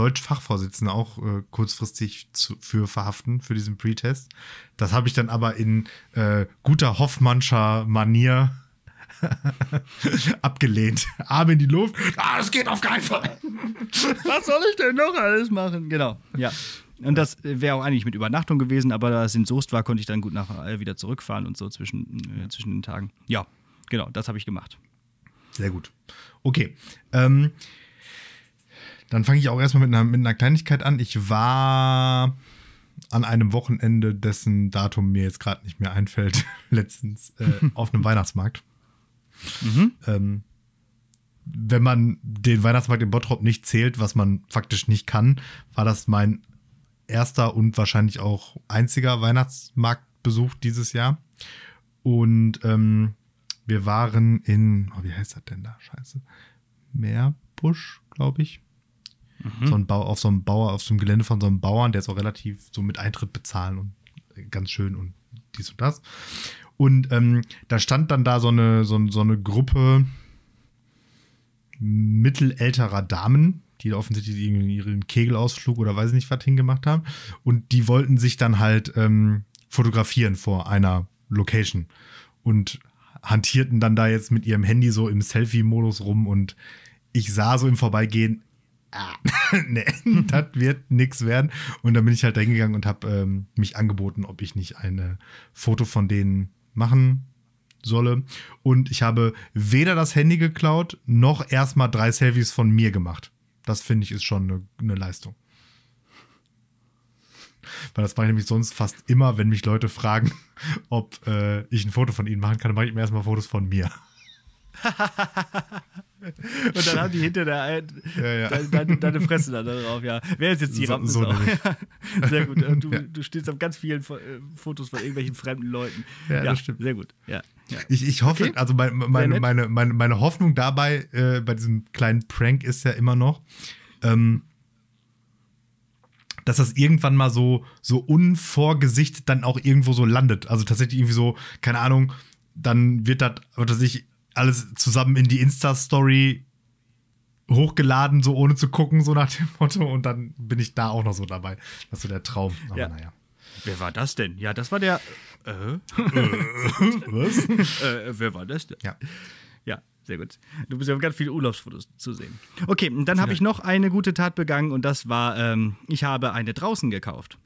Deutsch-Fachvorsitzende auch äh, kurzfristig zu, für verhaften, für diesen Pre-Test. Das habe ich dann aber in äh, guter Hoffmannscher Manier abgelehnt. Arme in die Luft. Ah, das geht auf keinen Fall. Was soll ich denn noch alles machen? Genau, ja. Und das wäre auch eigentlich mit Übernachtung gewesen, aber da es in Soest war, konnte ich dann gut nachher wieder zurückfahren und so zwischen, äh, zwischen den Tagen. Ja, genau, das habe ich gemacht. Sehr gut. Okay. Ähm, dann fange ich auch erstmal mit einer, mit einer Kleinigkeit an. Ich war an einem Wochenende, dessen Datum mir jetzt gerade nicht mehr einfällt, letztens äh, auf einem Weihnachtsmarkt. Mhm. Ähm, wenn man den Weihnachtsmarkt in Bottrop nicht zählt, was man faktisch nicht kann, war das mein erster und wahrscheinlich auch einziger Weihnachtsmarktbesuch dieses Jahr. Und ähm, wir waren in, oh, wie heißt das denn da? Scheiße. Meerbusch, glaube ich. Mhm. So ein Bau, auf so einem Bauer, auf so einem Gelände von so einem Bauern, der ist auch relativ so mit Eintritt bezahlen und ganz schön und dies und das. Und ähm, da stand dann da so eine, so, so eine Gruppe mittelälterer Damen, die offensichtlich ihren Kegelausflug oder weiß ich nicht was hingemacht haben. Und die wollten sich dann halt ähm, fotografieren vor einer Location und hantierten dann da jetzt mit ihrem Handy so im Selfie-Modus rum und ich sah so im Vorbeigehen, ah, nee, das wird nichts werden. Und dann bin ich halt da hingegangen und habe ähm, mich angeboten, ob ich nicht ein Foto von denen machen solle. Und ich habe weder das Handy geklaut, noch erstmal drei Selfies von mir gemacht. Das finde ich ist schon eine, eine Leistung. Weil das mache ich nämlich sonst fast immer, wenn mich Leute fragen, ob äh, ich ein Foto von ihnen machen kann, dann mache ich mir erstmal Fotos von mir. Und dann haben die hinter der ja, ja. Deine, deine, Fresse da drauf, ja. Wer ist jetzt die so, Rampensau? So sehr gut. Und du, ja. du stehst auf ganz vielen äh, Fotos von irgendwelchen fremden Leuten. Ja, das stimmt. Sehr gut. Ja. Ich, ich hoffe, okay. also meine, meine, meine, meine, meine Hoffnung dabei, äh, bei diesem kleinen Prank ist ja immer noch, ähm, dass das irgendwann mal so, so unvorgesichtet dann auch irgendwo so landet. Also tatsächlich irgendwie so, keine Ahnung, dann wird das, was weiß ich, alles zusammen in die Insta-Story hochgeladen, so ohne zu gucken, so nach dem Motto. Und dann bin ich da auch noch so dabei. Das ist so der Traum. Aber ja. naja. Wer war das denn? Ja, das war der. Äh? Was? äh, wer war das denn? Ja. Ja, Sehr gut. Du bist ja ganz viele Urlaubsfotos zu sehen. Okay, dann habe ich noch eine gute Tat begangen und das war, ähm, ich habe eine draußen gekauft.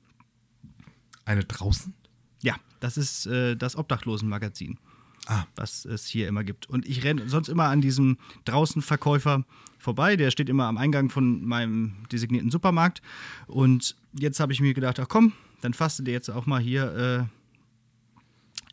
Eine draußen? Ja, das ist äh, das Obdachlosenmagazin, Ah, was es hier immer gibt. Und ich renne sonst immer an diesem Draußenverkäufer vorbei. Der steht immer am Eingang von meinem designierten Supermarkt. Und jetzt habe ich mir gedacht, ach komm, dann fasste dir jetzt auch mal hier äh,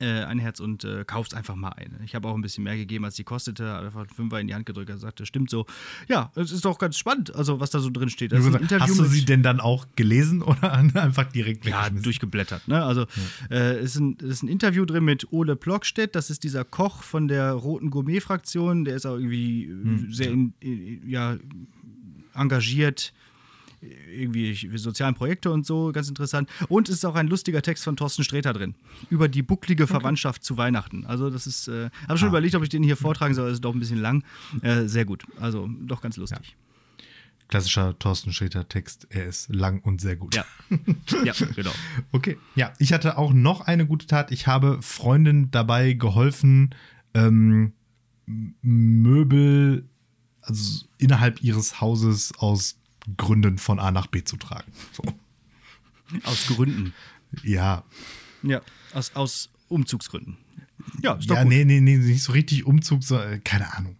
äh, ein Herz und äh, kaufst einfach mal eine. Ich habe auch ein bisschen mehr gegeben, als die kostete. Einfach einen Fünfer in die Hand gedrückt. Er sagte, stimmt so. Ja, es ist doch ganz spannend, also was da so drin steht. Interview Hast du sie denn dann auch gelesen oder einfach direkt ja, durchgeblättert. Ne? Also äh, ist, ein, ist ein Interview drin mit Ole Plockstedt, das ist dieser Koch von der Roten Gourmet-Fraktion, der ist auch irgendwie äh, sehr in, ja, engagiert, irgendwie für sozialen Projekte und so, ganz interessant. Und es ist auch ein lustiger Text von Thorsten Sträter drin, über die bucklige Verwandtschaft zu Weihnachten. Also das ist, äh, habe schon Ah. überlegt, ob ich den hier vortragen soll, das ist doch ein bisschen lang. Äh, sehr gut, also doch ganz lustig. Klassischer Thorsten Sträter Text. Er ist lang und sehr gut. Ja, ja, genau. Okay, ja, ich hatte auch noch eine gute Tat. Ich habe Freundin dabei geholfen, ähm, Möbel also innerhalb ihres Hauses aus Gründen von A nach B zu tragen. So. Aus Gründen. Ja, Ja, aus, aus Umzugsgründen. Ja, ist doch ja gut. nee, nee, nee, nicht so richtig Umzug, so, äh, keine Ahnung.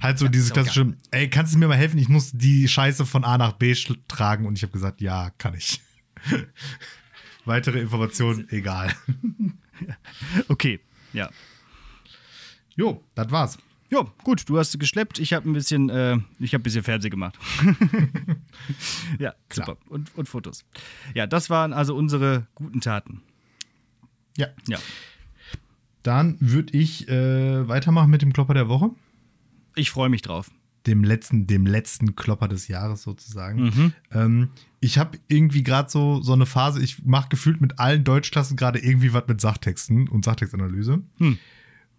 Halt so dieses ist auch klassische, ey, kannst du mir mal helfen? Ich muss die Scheiße von A nach B tragen und ich habe gesagt, ja, kann ich. Weitere Informationen, egal. Okay, ja. Jo, das war's. Ja, gut, du hast geschleppt. Ich habe ein bisschen, äh, ich habe ein bisschen Fernseh gemacht. ja, Klar. super. Und, und Fotos. Ja, das waren also unsere guten Taten. Ja. Ja. Dann würde ich äh, weitermachen mit dem Klopper der Woche. Ich freue mich drauf. Dem letzten, dem letzten Klopper des Jahres sozusagen. Mhm. Ähm, ich habe irgendwie gerade so, so eine Phase, ich mache gefühlt mit allen Deutschklassen gerade irgendwie was mit Sachtexten und Sachtextanalyse. Hm.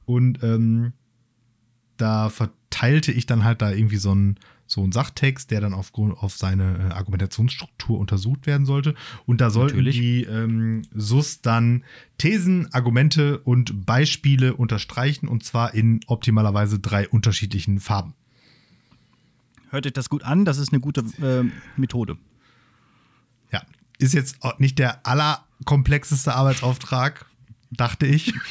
Und ähm, da verteilte ich dann halt da irgendwie so einen so einen Sachtext, der dann auf, auf seine äh, Argumentationsstruktur untersucht werden sollte. Und da sollten Natürlich. die ähm, SUS dann Thesen, Argumente und Beispiele unterstreichen und zwar in optimalerweise drei unterschiedlichen Farben. Hört euch das gut an? Das ist eine gute äh, Methode. Ja, ist jetzt auch nicht der allerkomplexeste Arbeitsauftrag, dachte ich.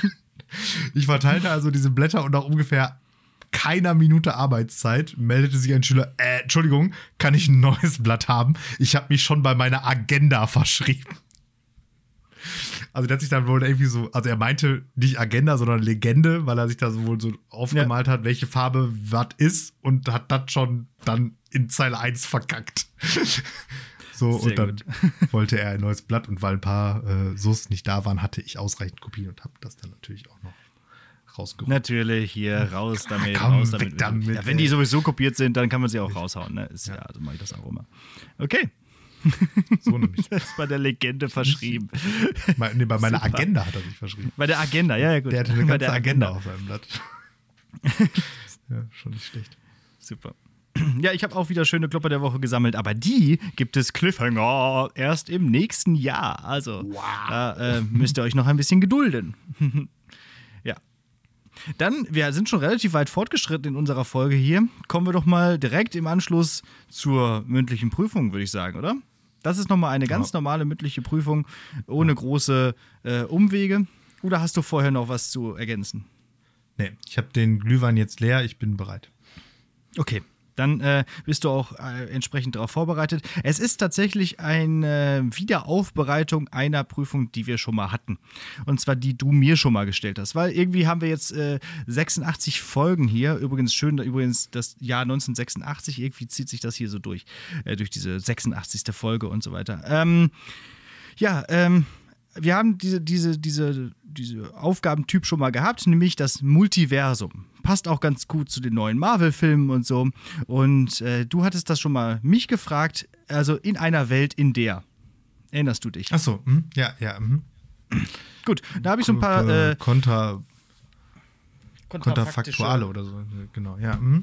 Ich verteilte also diese Blätter und nach ungefähr keiner Minute Arbeitszeit meldete sich ein Schüler, äh, Entschuldigung, kann ich ein neues Blatt haben? Ich habe mich schon bei meiner Agenda verschrieben. Also der hat sich dann wohl irgendwie so, also er meinte nicht Agenda, sondern Legende, weil er sich da so wohl so aufgemalt hat, welche Farbe was ist und hat das schon dann in Zeile 1 verkackt. so, Sehr und dann gut. wollte er ein neues Blatt und weil ein paar äh, SUS nicht da waren, hatte ich ausreichend Kopien und habe das dann natürlich auch noch rausgeholt. Natürlich, hier raus damit, komm, raus damit. damit, ja, wenn die sowieso kopiert sind, dann kann man sie auch raushauen. Ne? Ist, ja. also mache ich das auch immer. Okay, So nämlich. das ist bei der Legende verschrieben. Bei- nee, bei meiner Super. Agenda hat er sich verschrieben. Bei der Agenda, ja, ja, gut. Der hatte eine bei ganze der Agenda auf seinem Blatt. ja, schon nicht schlecht. Super. Ja, ich habe auch wieder schöne Klopper der Woche gesammelt, aber die gibt es Cliffhanger erst im nächsten Jahr. Also, da äh, müsst ihr euch noch ein bisschen gedulden. Ja. Dann, wir sind schon relativ weit fortgeschritten in unserer Folge hier. Kommen wir doch mal direkt im Anschluss zur mündlichen Prüfung, würde ich sagen, oder? Das ist nochmal eine ganz Ja. normale mündliche Prüfung ohne große äh, Umwege. Oder hast du vorher noch was zu ergänzen? Nee, ich habe den Glühwein jetzt leer, ich bin bereit. Okay. Dann äh, bist du auch äh, entsprechend darauf vorbereitet. Es ist tatsächlich eine Wiederaufbereitung einer Prüfung, die wir schon mal hatten. Und zwar die du mir schon mal gestellt hast. Weil irgendwie haben wir jetzt äh, 86 Folgen hier. Übrigens schön, übrigens das Jahr 1986. Irgendwie zieht sich das hier so durch. Äh, durch diese 86. Folge und so weiter. Ähm, ja, ähm, wir haben diese, diese, diese, diese Aufgabentyp schon mal gehabt, nämlich das Multiversum. Passt auch ganz gut zu den neuen Marvel-Filmen und so. Und äh, du hattest das schon mal mich gefragt, also in einer Welt, in der. Erinnerst du dich? Achso, hm, ja, ja. Hm. Gut, da habe ich so ein paar äh, Kontra, kontrafaktische- Kontrafaktuale oder so. Genau, ja. Hm.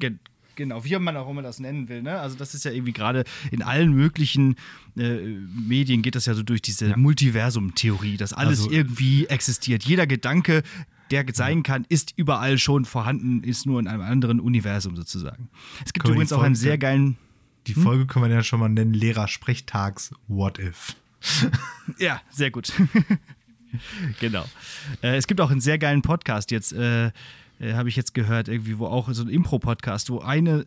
Ge genau, wie man auch immer das nennen will. Ne? Also das ist ja irgendwie gerade in allen möglichen äh, Medien geht das ja so durch diese Multiversum-Theorie, dass alles Also- irgendwie existiert. Jeder Gedanke, der sein kann, ist überall schon vorhanden, ist nur in einem anderen Universum sozusagen. Es gibt übrigens auch einen sehr geilen. Die Folge können wir ja schon mal nennen: Lehrer-Sprechtags What If. Ja, sehr gut. genau. Äh, es gibt auch einen sehr geilen Podcast jetzt, äh, äh, habe ich jetzt gehört, irgendwie, wo auch so ein Impro-Podcast, wo eine,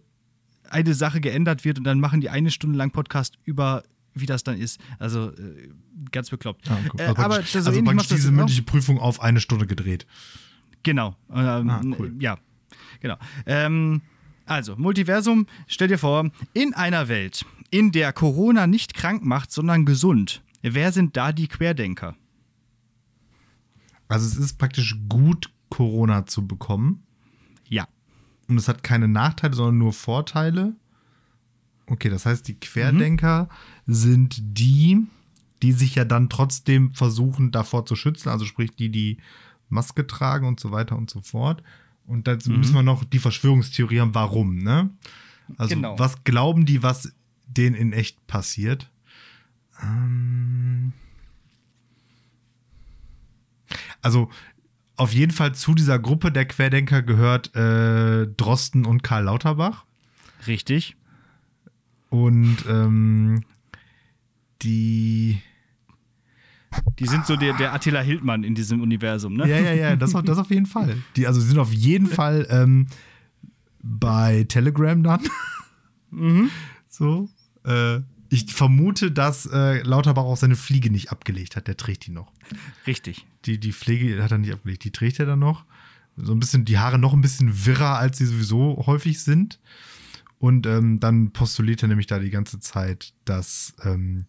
eine Sache geändert wird und dann machen die eine Stunde lang Podcast über, wie das dann ist. Also äh, ganz bekloppt. Ah, guck, äh, also aber praktisch, so also praktisch das diese mündliche Prüfung auf eine Stunde gedreht. Genau. Ähm, Ah, cool. Ja, genau. Ähm, also, Multiversum, stell dir vor, in einer Welt, in der Corona nicht krank macht, sondern gesund, wer sind da die Querdenker? Also es ist praktisch gut, Corona zu bekommen. Ja. Und es hat keine Nachteile, sondern nur Vorteile. Okay, das heißt, die Querdenker sind die, die sich ja dann trotzdem versuchen, davor zu schützen. Also sprich, die, die Maske tragen und so weiter und so fort. Und dazu müssen wir noch die Verschwörungstheorie haben, warum, ne? Also, Genau. was glauben die, was denen in echt passiert? Ähm also, auf jeden Fall zu dieser Gruppe der Querdenker gehört äh, Drosten und Karl Lauterbach. Richtig. Und ähm, die. Die sind so der, der Attila Hildmann in diesem Universum, ne? Ja, ja, ja, das, auf- das auf jeden Fall. Die also sind auf jeden Fall ähm, bei Telegram dann. So. Äh, ich vermute, dass äh, Lauterbach auch seine Fliege nicht abgelegt hat. Der trägt die noch. Richtig. Die, die Pflege hat er nicht abgelegt. Die trägt er dann noch. So ein bisschen, die Haare noch ein bisschen wirrer, als sie sowieso häufig sind. Und ähm, dann postuliert er nämlich da die ganze Zeit, dass ähm,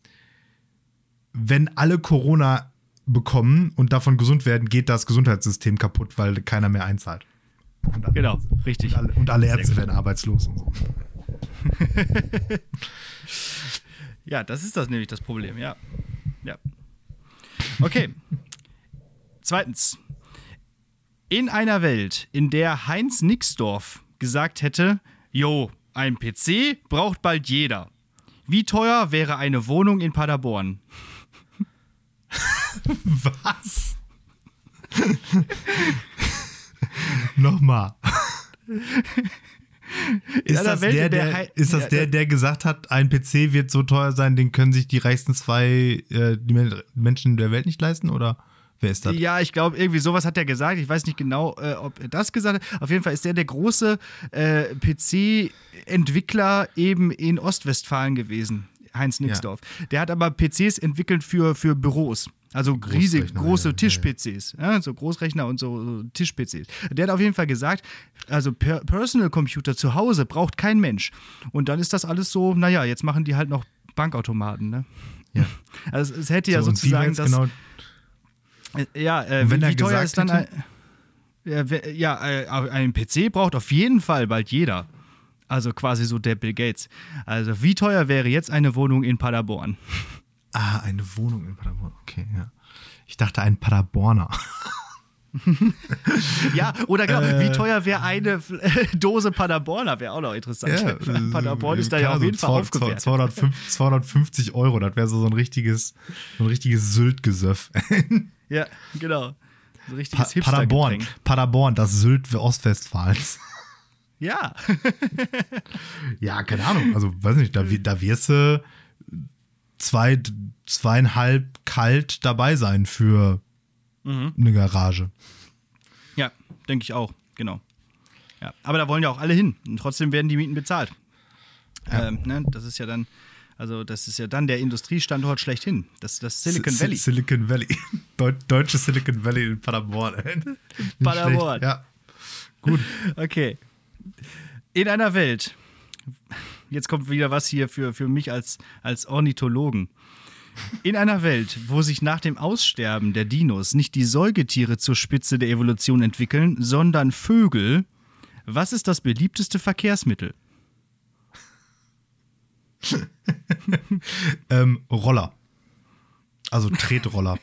wenn alle Corona bekommen und davon gesund werden, geht das Gesundheitssystem kaputt, weil keiner mehr einzahlt. Und alle, Genau, richtig. Und alle, und alle Ärzte werden arbeitslos und so. Ja, das ist das nämlich das Problem, ja. Ja. Okay. Zweitens. In einer Welt, in der Heinz Nixdorf gesagt hätte, Jo, ein PC braucht bald jeder. Wie teuer wäre eine Wohnung in Paderborn? Was? Nochmal. Ist das, Welt, der, der der, ist das Ja, der, der gesagt hat, ein PC wird so teuer sein, den können sich die reichsten zwei äh, die Men- Menschen der Welt nicht leisten? Oder wer ist das? Ja, ich glaube, irgendwie sowas hat er gesagt. Ich weiß nicht genau, äh, ob er das gesagt hat. Auf jeden Fall ist er der große äh, PC-Entwickler eben in Ostwestfalen gewesen, Heinz Nixdorf. Der hat aber PCs entwickelt für, für Büros. Also riesig große ja. Tisch-PCs, ja, so Großrechner und so, so Tisch-PCs. Der hat auf jeden Fall gesagt, also per Personal Computer zu Hause braucht kein Mensch. Und dann ist das alles so, naja, jetzt machen die halt noch Bankautomaten, ne? Ja. Also es hätte ja So, sozusagen das. genau, Äh, Ja, äh, wenn wie, er teuer ist dann hätte- ein, ja, äh, ein PC braucht auf jeden Fall bald jeder. Also quasi so der Bill Gates. Also wie teuer wäre jetzt eine Wohnung in Paderborn? Ah, eine Wohnung in Paderborn. Okay, ja. Ich dachte ein Paderborner. Ja, oder genau, Äh. wie teuer wäre eine Dose Paderborner? Wäre auch noch interessant. äh, Paderborn ist da ja auf jeden Fall 200 aufgewertet. 250, 250 Euro, das wäre so, so ein richtiges, so ein richtiges Sylt-Gesöff. Ja, genau. So ein Pa richtiges Paderborn, Hipstergetränk. Paderborn, das Sylt Ostwestfalens. Ja, Ja, keine Ahnung. Also, weiß nicht, da, da wirst du zwei, zweieinhalb kalt dabei sein für Mhm. eine Garage. ja, denke ich auch, genau. Ja, aber da wollen ja auch alle hin. Und trotzdem werden die Mieten bezahlt. Ähm, ne, das ist ja dann, also das ist ja dann der Industriestandort schlechthin. Das, das Silicon Si- Valley. Silicon Valley. Deu deutsche Silicon Valley in Paderborn. Paderborn. Ja. Gut. Okay. In einer Welt, jetzt kommt wieder was hier für, für mich als, als Ornithologen. In einer Welt, wo sich nach dem Aussterben der Dinos nicht die Säugetiere zur Spitze der Evolution entwickeln, sondern Vögel, was ist das beliebteste Verkehrsmittel? Ähm, Roller. Also Tretroller.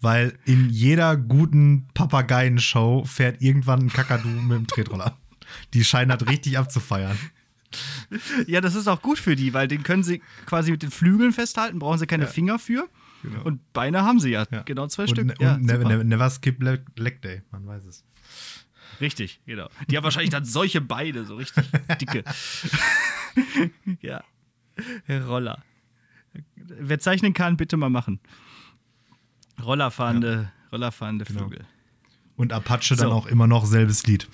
Weil in jeder guten Papageienshow fährt irgendwann ein Kakadu mit dem Tretroller. Die scheinen halt richtig abzufeiern. Ja, das ist auch gut für die, weil den können sie quasi mit den Flügeln festhalten, brauchen sie keine Finger für. Genau. Und Beine haben sie ja, ja. genau zwei und, Stück. Und ja, never, never, never, skip leg day, man weiß es. Richtig, genau. Die haben wahrscheinlich dann solche Beine, so richtig dicke. ja. Roller. Wer zeichnen kann, bitte mal machen. Rollerfahrende, ja. Rollerfahrende genau. Vögel. Und Apache so. dann auch immer noch selbes Lied.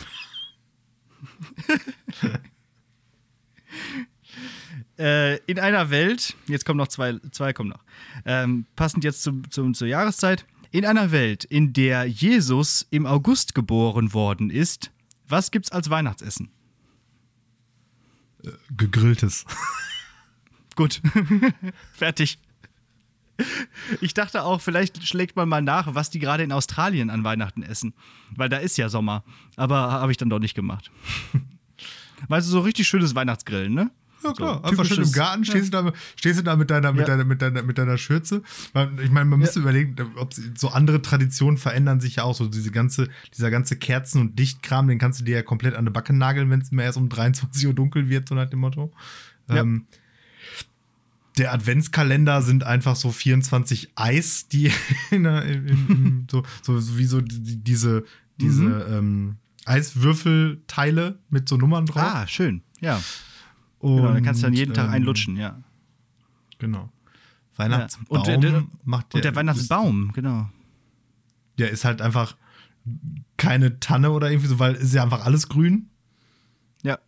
Äh, in einer Welt, jetzt kommen noch zwei, zwei kommen noch, ähm, passend jetzt zum, zum, zur Jahreszeit, in einer Welt, in der Jesus im August geboren worden ist, was gibt's als Weihnachtsessen? Äh, gegrilltes. Gut. Fertig. Ich dachte auch, vielleicht schlägt man mal nach, was die gerade in Australien an Weihnachten essen. Weil da ist ja Sommer. Aber habe ich dann doch nicht gemacht. Weißt du, so richtig schönes Weihnachtsgrillen, ne? Ja, klar. So, Einfach schön im Garten, stehst, ja. du da, stehst du da mit deiner, mit, ja. deiner, mit, deiner, mit deiner Schürze. Ich meine, man müsste ja. überlegen, ob so andere Traditionen verändern sich ja auch. So diese ganze, dieser ganze Kerzen- und Lichtkram, den kannst du dir ja komplett an die Backe nageln, wenn es immer erst um 23 Uhr dunkel wird, so nach dem Motto. Ähm, der Adventskalender sind einfach so 24 Eis, die in, in, in, so, so, wie so diese, diese mhm. ähm, Eiswürfelteile mit so Nummern drauf. Ah, schön, ja. Und, genau, dann kannst du dann jeden Tag ähm, einlutschen, ja. Genau. Weihnachtsbaum ja. und, der, der, macht der, Und der Weihnachtsbaum, ist, genau. Der ist halt einfach keine Tanne oder irgendwie so, weil ist ja einfach alles grün. Ja.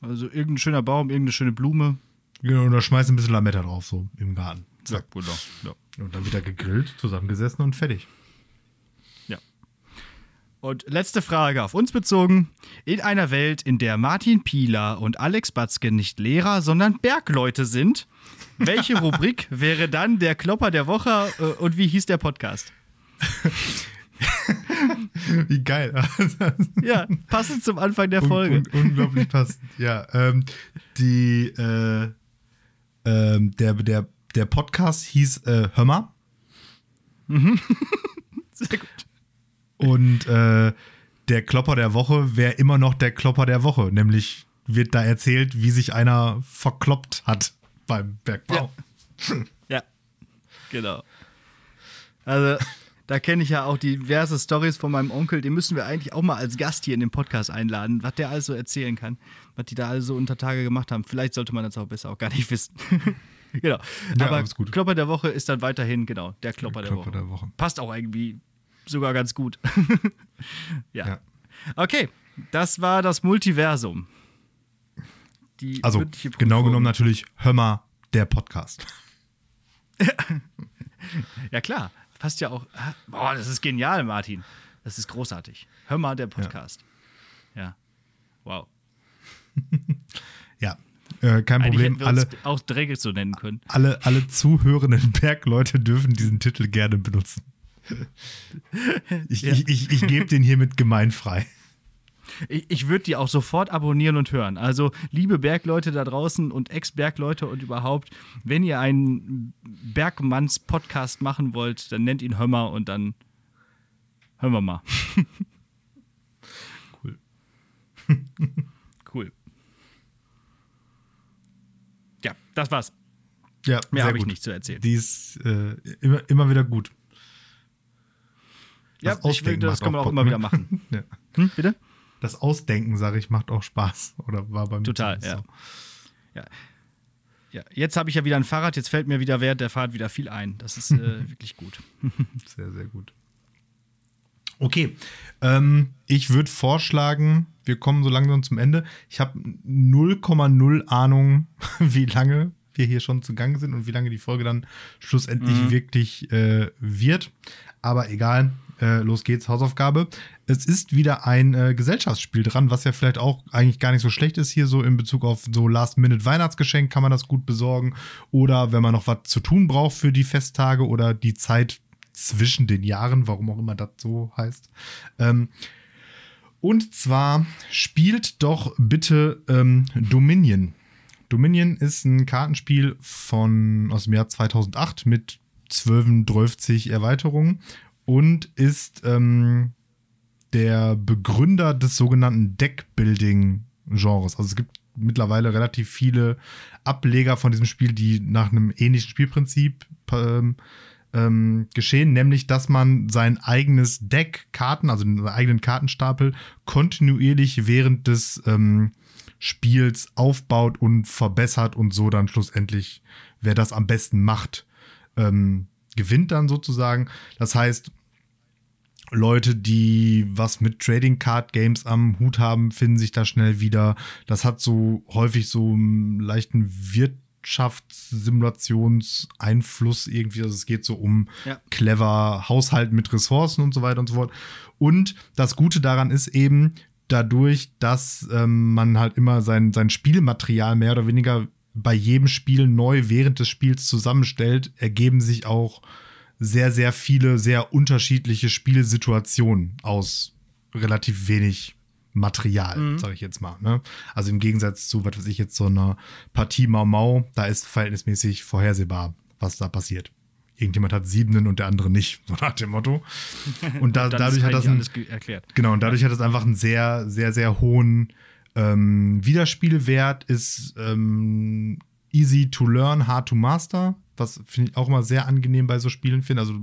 Also irgendein schöner Baum, irgendeine schöne Blume. Genau, und da schmeißt ein bisschen Lametta drauf, so im Garten. Zack, ja, genau. Ja. Und dann wieder gegrillt, zusammengesessen und fertig. Und letzte Frage auf uns bezogen. In einer Welt, in der Martin Pieler und Alex Batzke nicht Lehrer, sondern Bergleute sind, welche Rubrik wäre dann der Klopper der Woche äh, und wie hieß der Podcast? wie geil. ja, passend zum Anfang der Folge. Un un unglaublich passend, ja. Ähm, die, äh, ähm, der, der, der Podcast hieß äh, Hör Mhm. Sehr gut. Und äh, der Klopper der Woche wäre immer noch der Klopper der Woche. Nämlich wird da erzählt, wie sich einer verkloppt hat beim Bergbau. Ja, ja. genau. Also, da kenne ich ja auch diverse Stories von meinem Onkel. Den müssen wir eigentlich auch mal als Gast hier in den Podcast einladen, was der also erzählen kann, was die da also unter Tage gemacht haben. Vielleicht sollte man das auch besser auch gar nicht wissen. genau. Ja, Aber Klopper der Woche ist dann weiterhin, genau, der Klopper, der, Klopper Woche. der Woche. Passt auch irgendwie sogar ganz gut. ja. ja. Okay, das war das Multiversum. Die also genau genommen natürlich Hör mal, der Podcast. ja klar, passt ja auch. Boah, das ist genial, Martin. Das ist großartig. Hör mal, der Podcast. Ja. ja. Wow. ja, äh, kein Eigentlich Problem. Alle auch Drecke so nennen können. Alle, alle zuhörenden Bergleute dürfen diesen Titel gerne benutzen. Ich, ja. ich, ich, ich gebe den hiermit gemeinfrei. Ich, ich würde die auch sofort abonnieren und hören. Also, liebe Bergleute da draußen und Ex-Bergleute und überhaupt, wenn ihr einen Bergmanns-Podcast machen wollt, dann nennt ihn Hömmer und dann hören wir mal. Cool. cool. Ja, das war's. Ja, mehr habe ich nicht zu erzählen. Die ist äh, immer, immer wieder gut. Das ja, ich will, das können wir auch immer wieder machen. ja. hm, bitte? Das Ausdenken, sage ich, macht auch Spaß. Oder war bei mir Total, ja. So. ja. Ja, jetzt habe ich ja wieder ein Fahrrad, jetzt fällt mir wieder während der Fahrt wieder viel ein. Das ist äh, wirklich gut. sehr, sehr gut. Okay, ähm, ich würde vorschlagen, wir kommen so langsam zum Ende. Ich habe 0,0 Ahnung, wie lange wir hier schon zugange sind und wie lange die Folge dann schlussendlich mhm. wirklich äh, wird. Aber egal, äh, los geht's, Hausaufgabe. Es ist wieder ein äh, Gesellschaftsspiel dran, was ja vielleicht auch eigentlich gar nicht so schlecht ist hier so in Bezug auf so Last-Minute-Weihnachtsgeschenk kann man das gut besorgen. Oder wenn man noch was zu tun braucht für die Festtage oder die Zeit zwischen den Jahren, warum auch immer das so heißt. Ähm, und zwar spielt doch bitte ähm, Dominion. Dominion ist ein Kartenspiel von aus dem Jahr 2008 mit 12, 12 Erweiterungen und ist ähm, der Begründer des sogenannten Deckbuilding-Genres. Also es gibt mittlerweile relativ viele Ableger von diesem Spiel, die nach einem ähnlichen Spielprinzip ähm, ähm, geschehen, nämlich dass man sein eigenes Deck Karten, also seinen eigenen Kartenstapel, kontinuierlich während des ähm, Spiels aufbaut und verbessert und so dann schlussendlich, wer das am besten macht, ähm, gewinnt dann sozusagen. Das heißt, Leute, die was mit Trading Card Games am Hut haben, finden sich da schnell wieder. Das hat so häufig so einen leichten Wirtschaftssimulationseinfluss irgendwie. Also es geht so um ja. clever Haushalten mit Ressourcen und so weiter und so fort. Und das Gute daran ist eben, dadurch, dass ähm, man halt immer sein, sein Spielmaterial mehr oder weniger bei jedem Spiel neu während des Spiels zusammenstellt, ergeben sich auch sehr, sehr viele, sehr unterschiedliche Spielsituationen aus relativ wenig Material, mhm. sage ich jetzt mal. Ne? Also im Gegensatz zu, was weiß ich jetzt, so einer Partie Mau Mau, da ist verhältnismäßig vorhersehbar, was da passiert. Irgendjemand hat Siebenen und der andere nicht, so nach dem Motto. Und, da, und dadurch hat das ein, erklärt. Genau, und dadurch ja. hat es einfach einen sehr, sehr, sehr hohen ähm, Wiederspielwert, ist ähm, easy to learn, hard to master was finde ich auch immer sehr angenehm bei so Spielen finde. Also,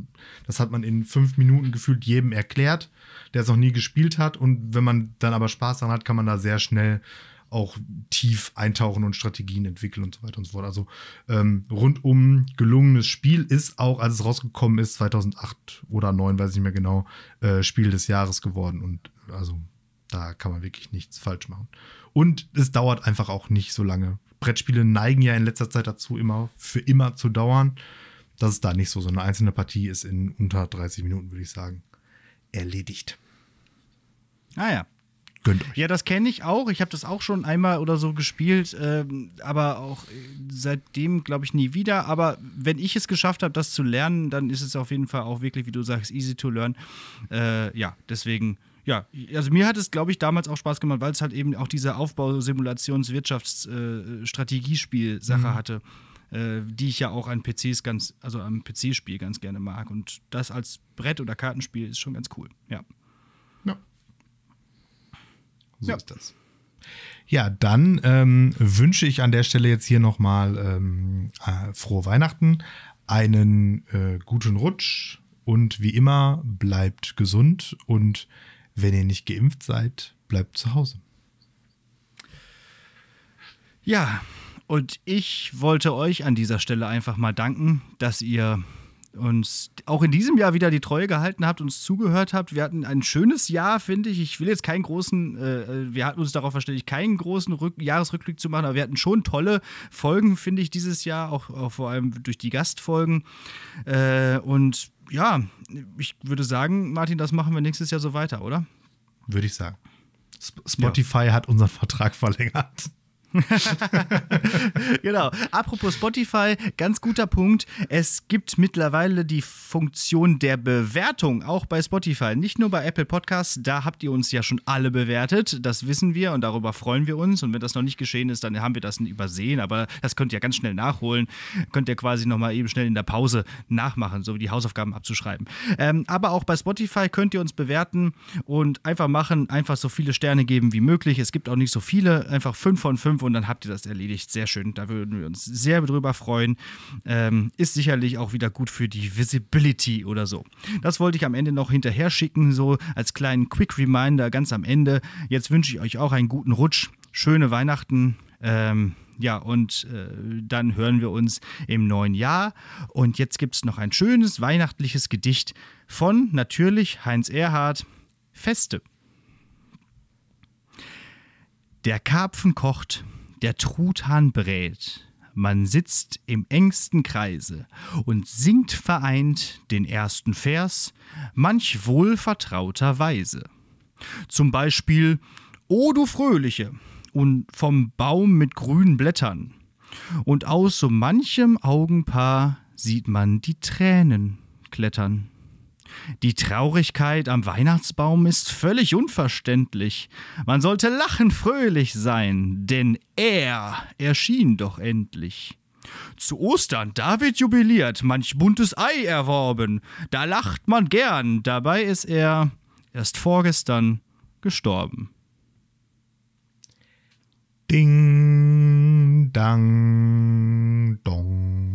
das hat man in fünf Minuten gefühlt jedem erklärt, der es noch nie gespielt hat. Und wenn man dann aber Spaß daran hat, kann man da sehr schnell auch tief eintauchen und Strategien entwickeln und so weiter und so fort. Also ähm, rundum gelungenes Spiel ist auch, als es rausgekommen ist, 2008 oder 2009, weiß ich nicht mehr genau, äh, Spiel des Jahres geworden. Und also da kann man wirklich nichts falsch machen. Und es dauert einfach auch nicht so lange. Brettspiele neigen ja in letzter Zeit dazu, immer für immer zu dauern. Das ist da nicht so. So eine einzelne Partie ist in unter 30 Minuten, würde ich sagen, erledigt. Ah ja. Gönnt euch. Ja, das kenne ich auch. Ich habe das auch schon einmal oder so gespielt, ähm, aber auch seitdem, glaube ich, nie wieder. Aber wenn ich es geschafft habe, das zu lernen, dann ist es auf jeden Fall auch wirklich, wie du sagst, easy to learn. Äh, ja, deswegen ja, also mir hat es, glaube ich, damals auch Spaß gemacht, weil es halt eben auch diese Aufbau-Simulations-Wirtschaftsstrategiespiel-Sache äh, mhm. hatte, äh, die ich ja auch an PCs ganz, also am PC-Spiel ganz gerne mag. Und das als Brett- oder Kartenspiel ist schon ganz cool, ja. Ja. So ja. ist das. Ja, dann ähm, wünsche ich an der Stelle jetzt hier nochmal ähm, äh, frohe Weihnachten, einen äh, guten Rutsch und wie immer bleibt gesund und wenn ihr nicht geimpft seid, bleibt zu Hause. Ja, und ich wollte euch an dieser Stelle einfach mal danken, dass ihr uns auch in diesem Jahr wieder die Treue gehalten habt, uns zugehört habt. Wir hatten ein schönes Jahr, finde ich. Ich will jetzt keinen großen, äh, äh, wir hatten uns darauf verständigt, keinen großen Rück Jahresrückblick zu machen, aber wir hatten schon tolle Folgen, finde ich, dieses Jahr, auch, auch, vor allem durch die Gastfolgen. Äh, und ja, ich würde sagen, Martin, das machen wir nächstes Jahr so weiter, oder? Würde ich sagen. Spotify ja. hat unseren Vertrag verlängert. genau. Apropos Spotify, ganz guter Punkt. Es gibt mittlerweile die Funktion der Bewertung, auch bei Spotify. Nicht nur bei Apple Podcasts, da habt ihr uns ja schon alle bewertet. Das wissen wir und darüber freuen wir uns. Und wenn das noch nicht geschehen ist, dann haben wir das übersehen. Aber das könnt ihr ganz schnell nachholen. Könnt ihr quasi nochmal eben schnell in der Pause nachmachen, so wie die Hausaufgaben abzuschreiben. Ähm, aber auch bei Spotify könnt ihr uns bewerten und einfach machen, einfach so viele Sterne geben wie möglich. Es gibt auch nicht so viele, einfach fünf von fünf und dann habt ihr das erledigt. Sehr schön. Da würden wir uns sehr drüber freuen. Ähm, ist sicherlich auch wieder gut für die Visibility oder so. Das wollte ich am Ende noch hinterher schicken, so als kleinen Quick Reminder ganz am Ende. Jetzt wünsche ich euch auch einen guten Rutsch. Schöne Weihnachten. Ähm, ja, und äh, dann hören wir uns im neuen Jahr. Und jetzt gibt es noch ein schönes weihnachtliches Gedicht von natürlich Heinz Erhardt. Feste. Der Karpfen kocht, der Truthahn brät, man sitzt im engsten Kreise und singt vereint den ersten Vers, manch wohlvertrauter Weise. Zum Beispiel O du Fröhliche und vom Baum mit grünen Blättern. Und aus so manchem Augenpaar sieht man die Tränen klettern. Die Traurigkeit am Weihnachtsbaum ist völlig unverständlich. Man sollte lachen fröhlich sein, denn er erschien doch endlich. Zu Ostern, da wird jubiliert, manch buntes Ei erworben, da lacht man gern, dabei ist er erst vorgestern gestorben. Ding, dang, dong.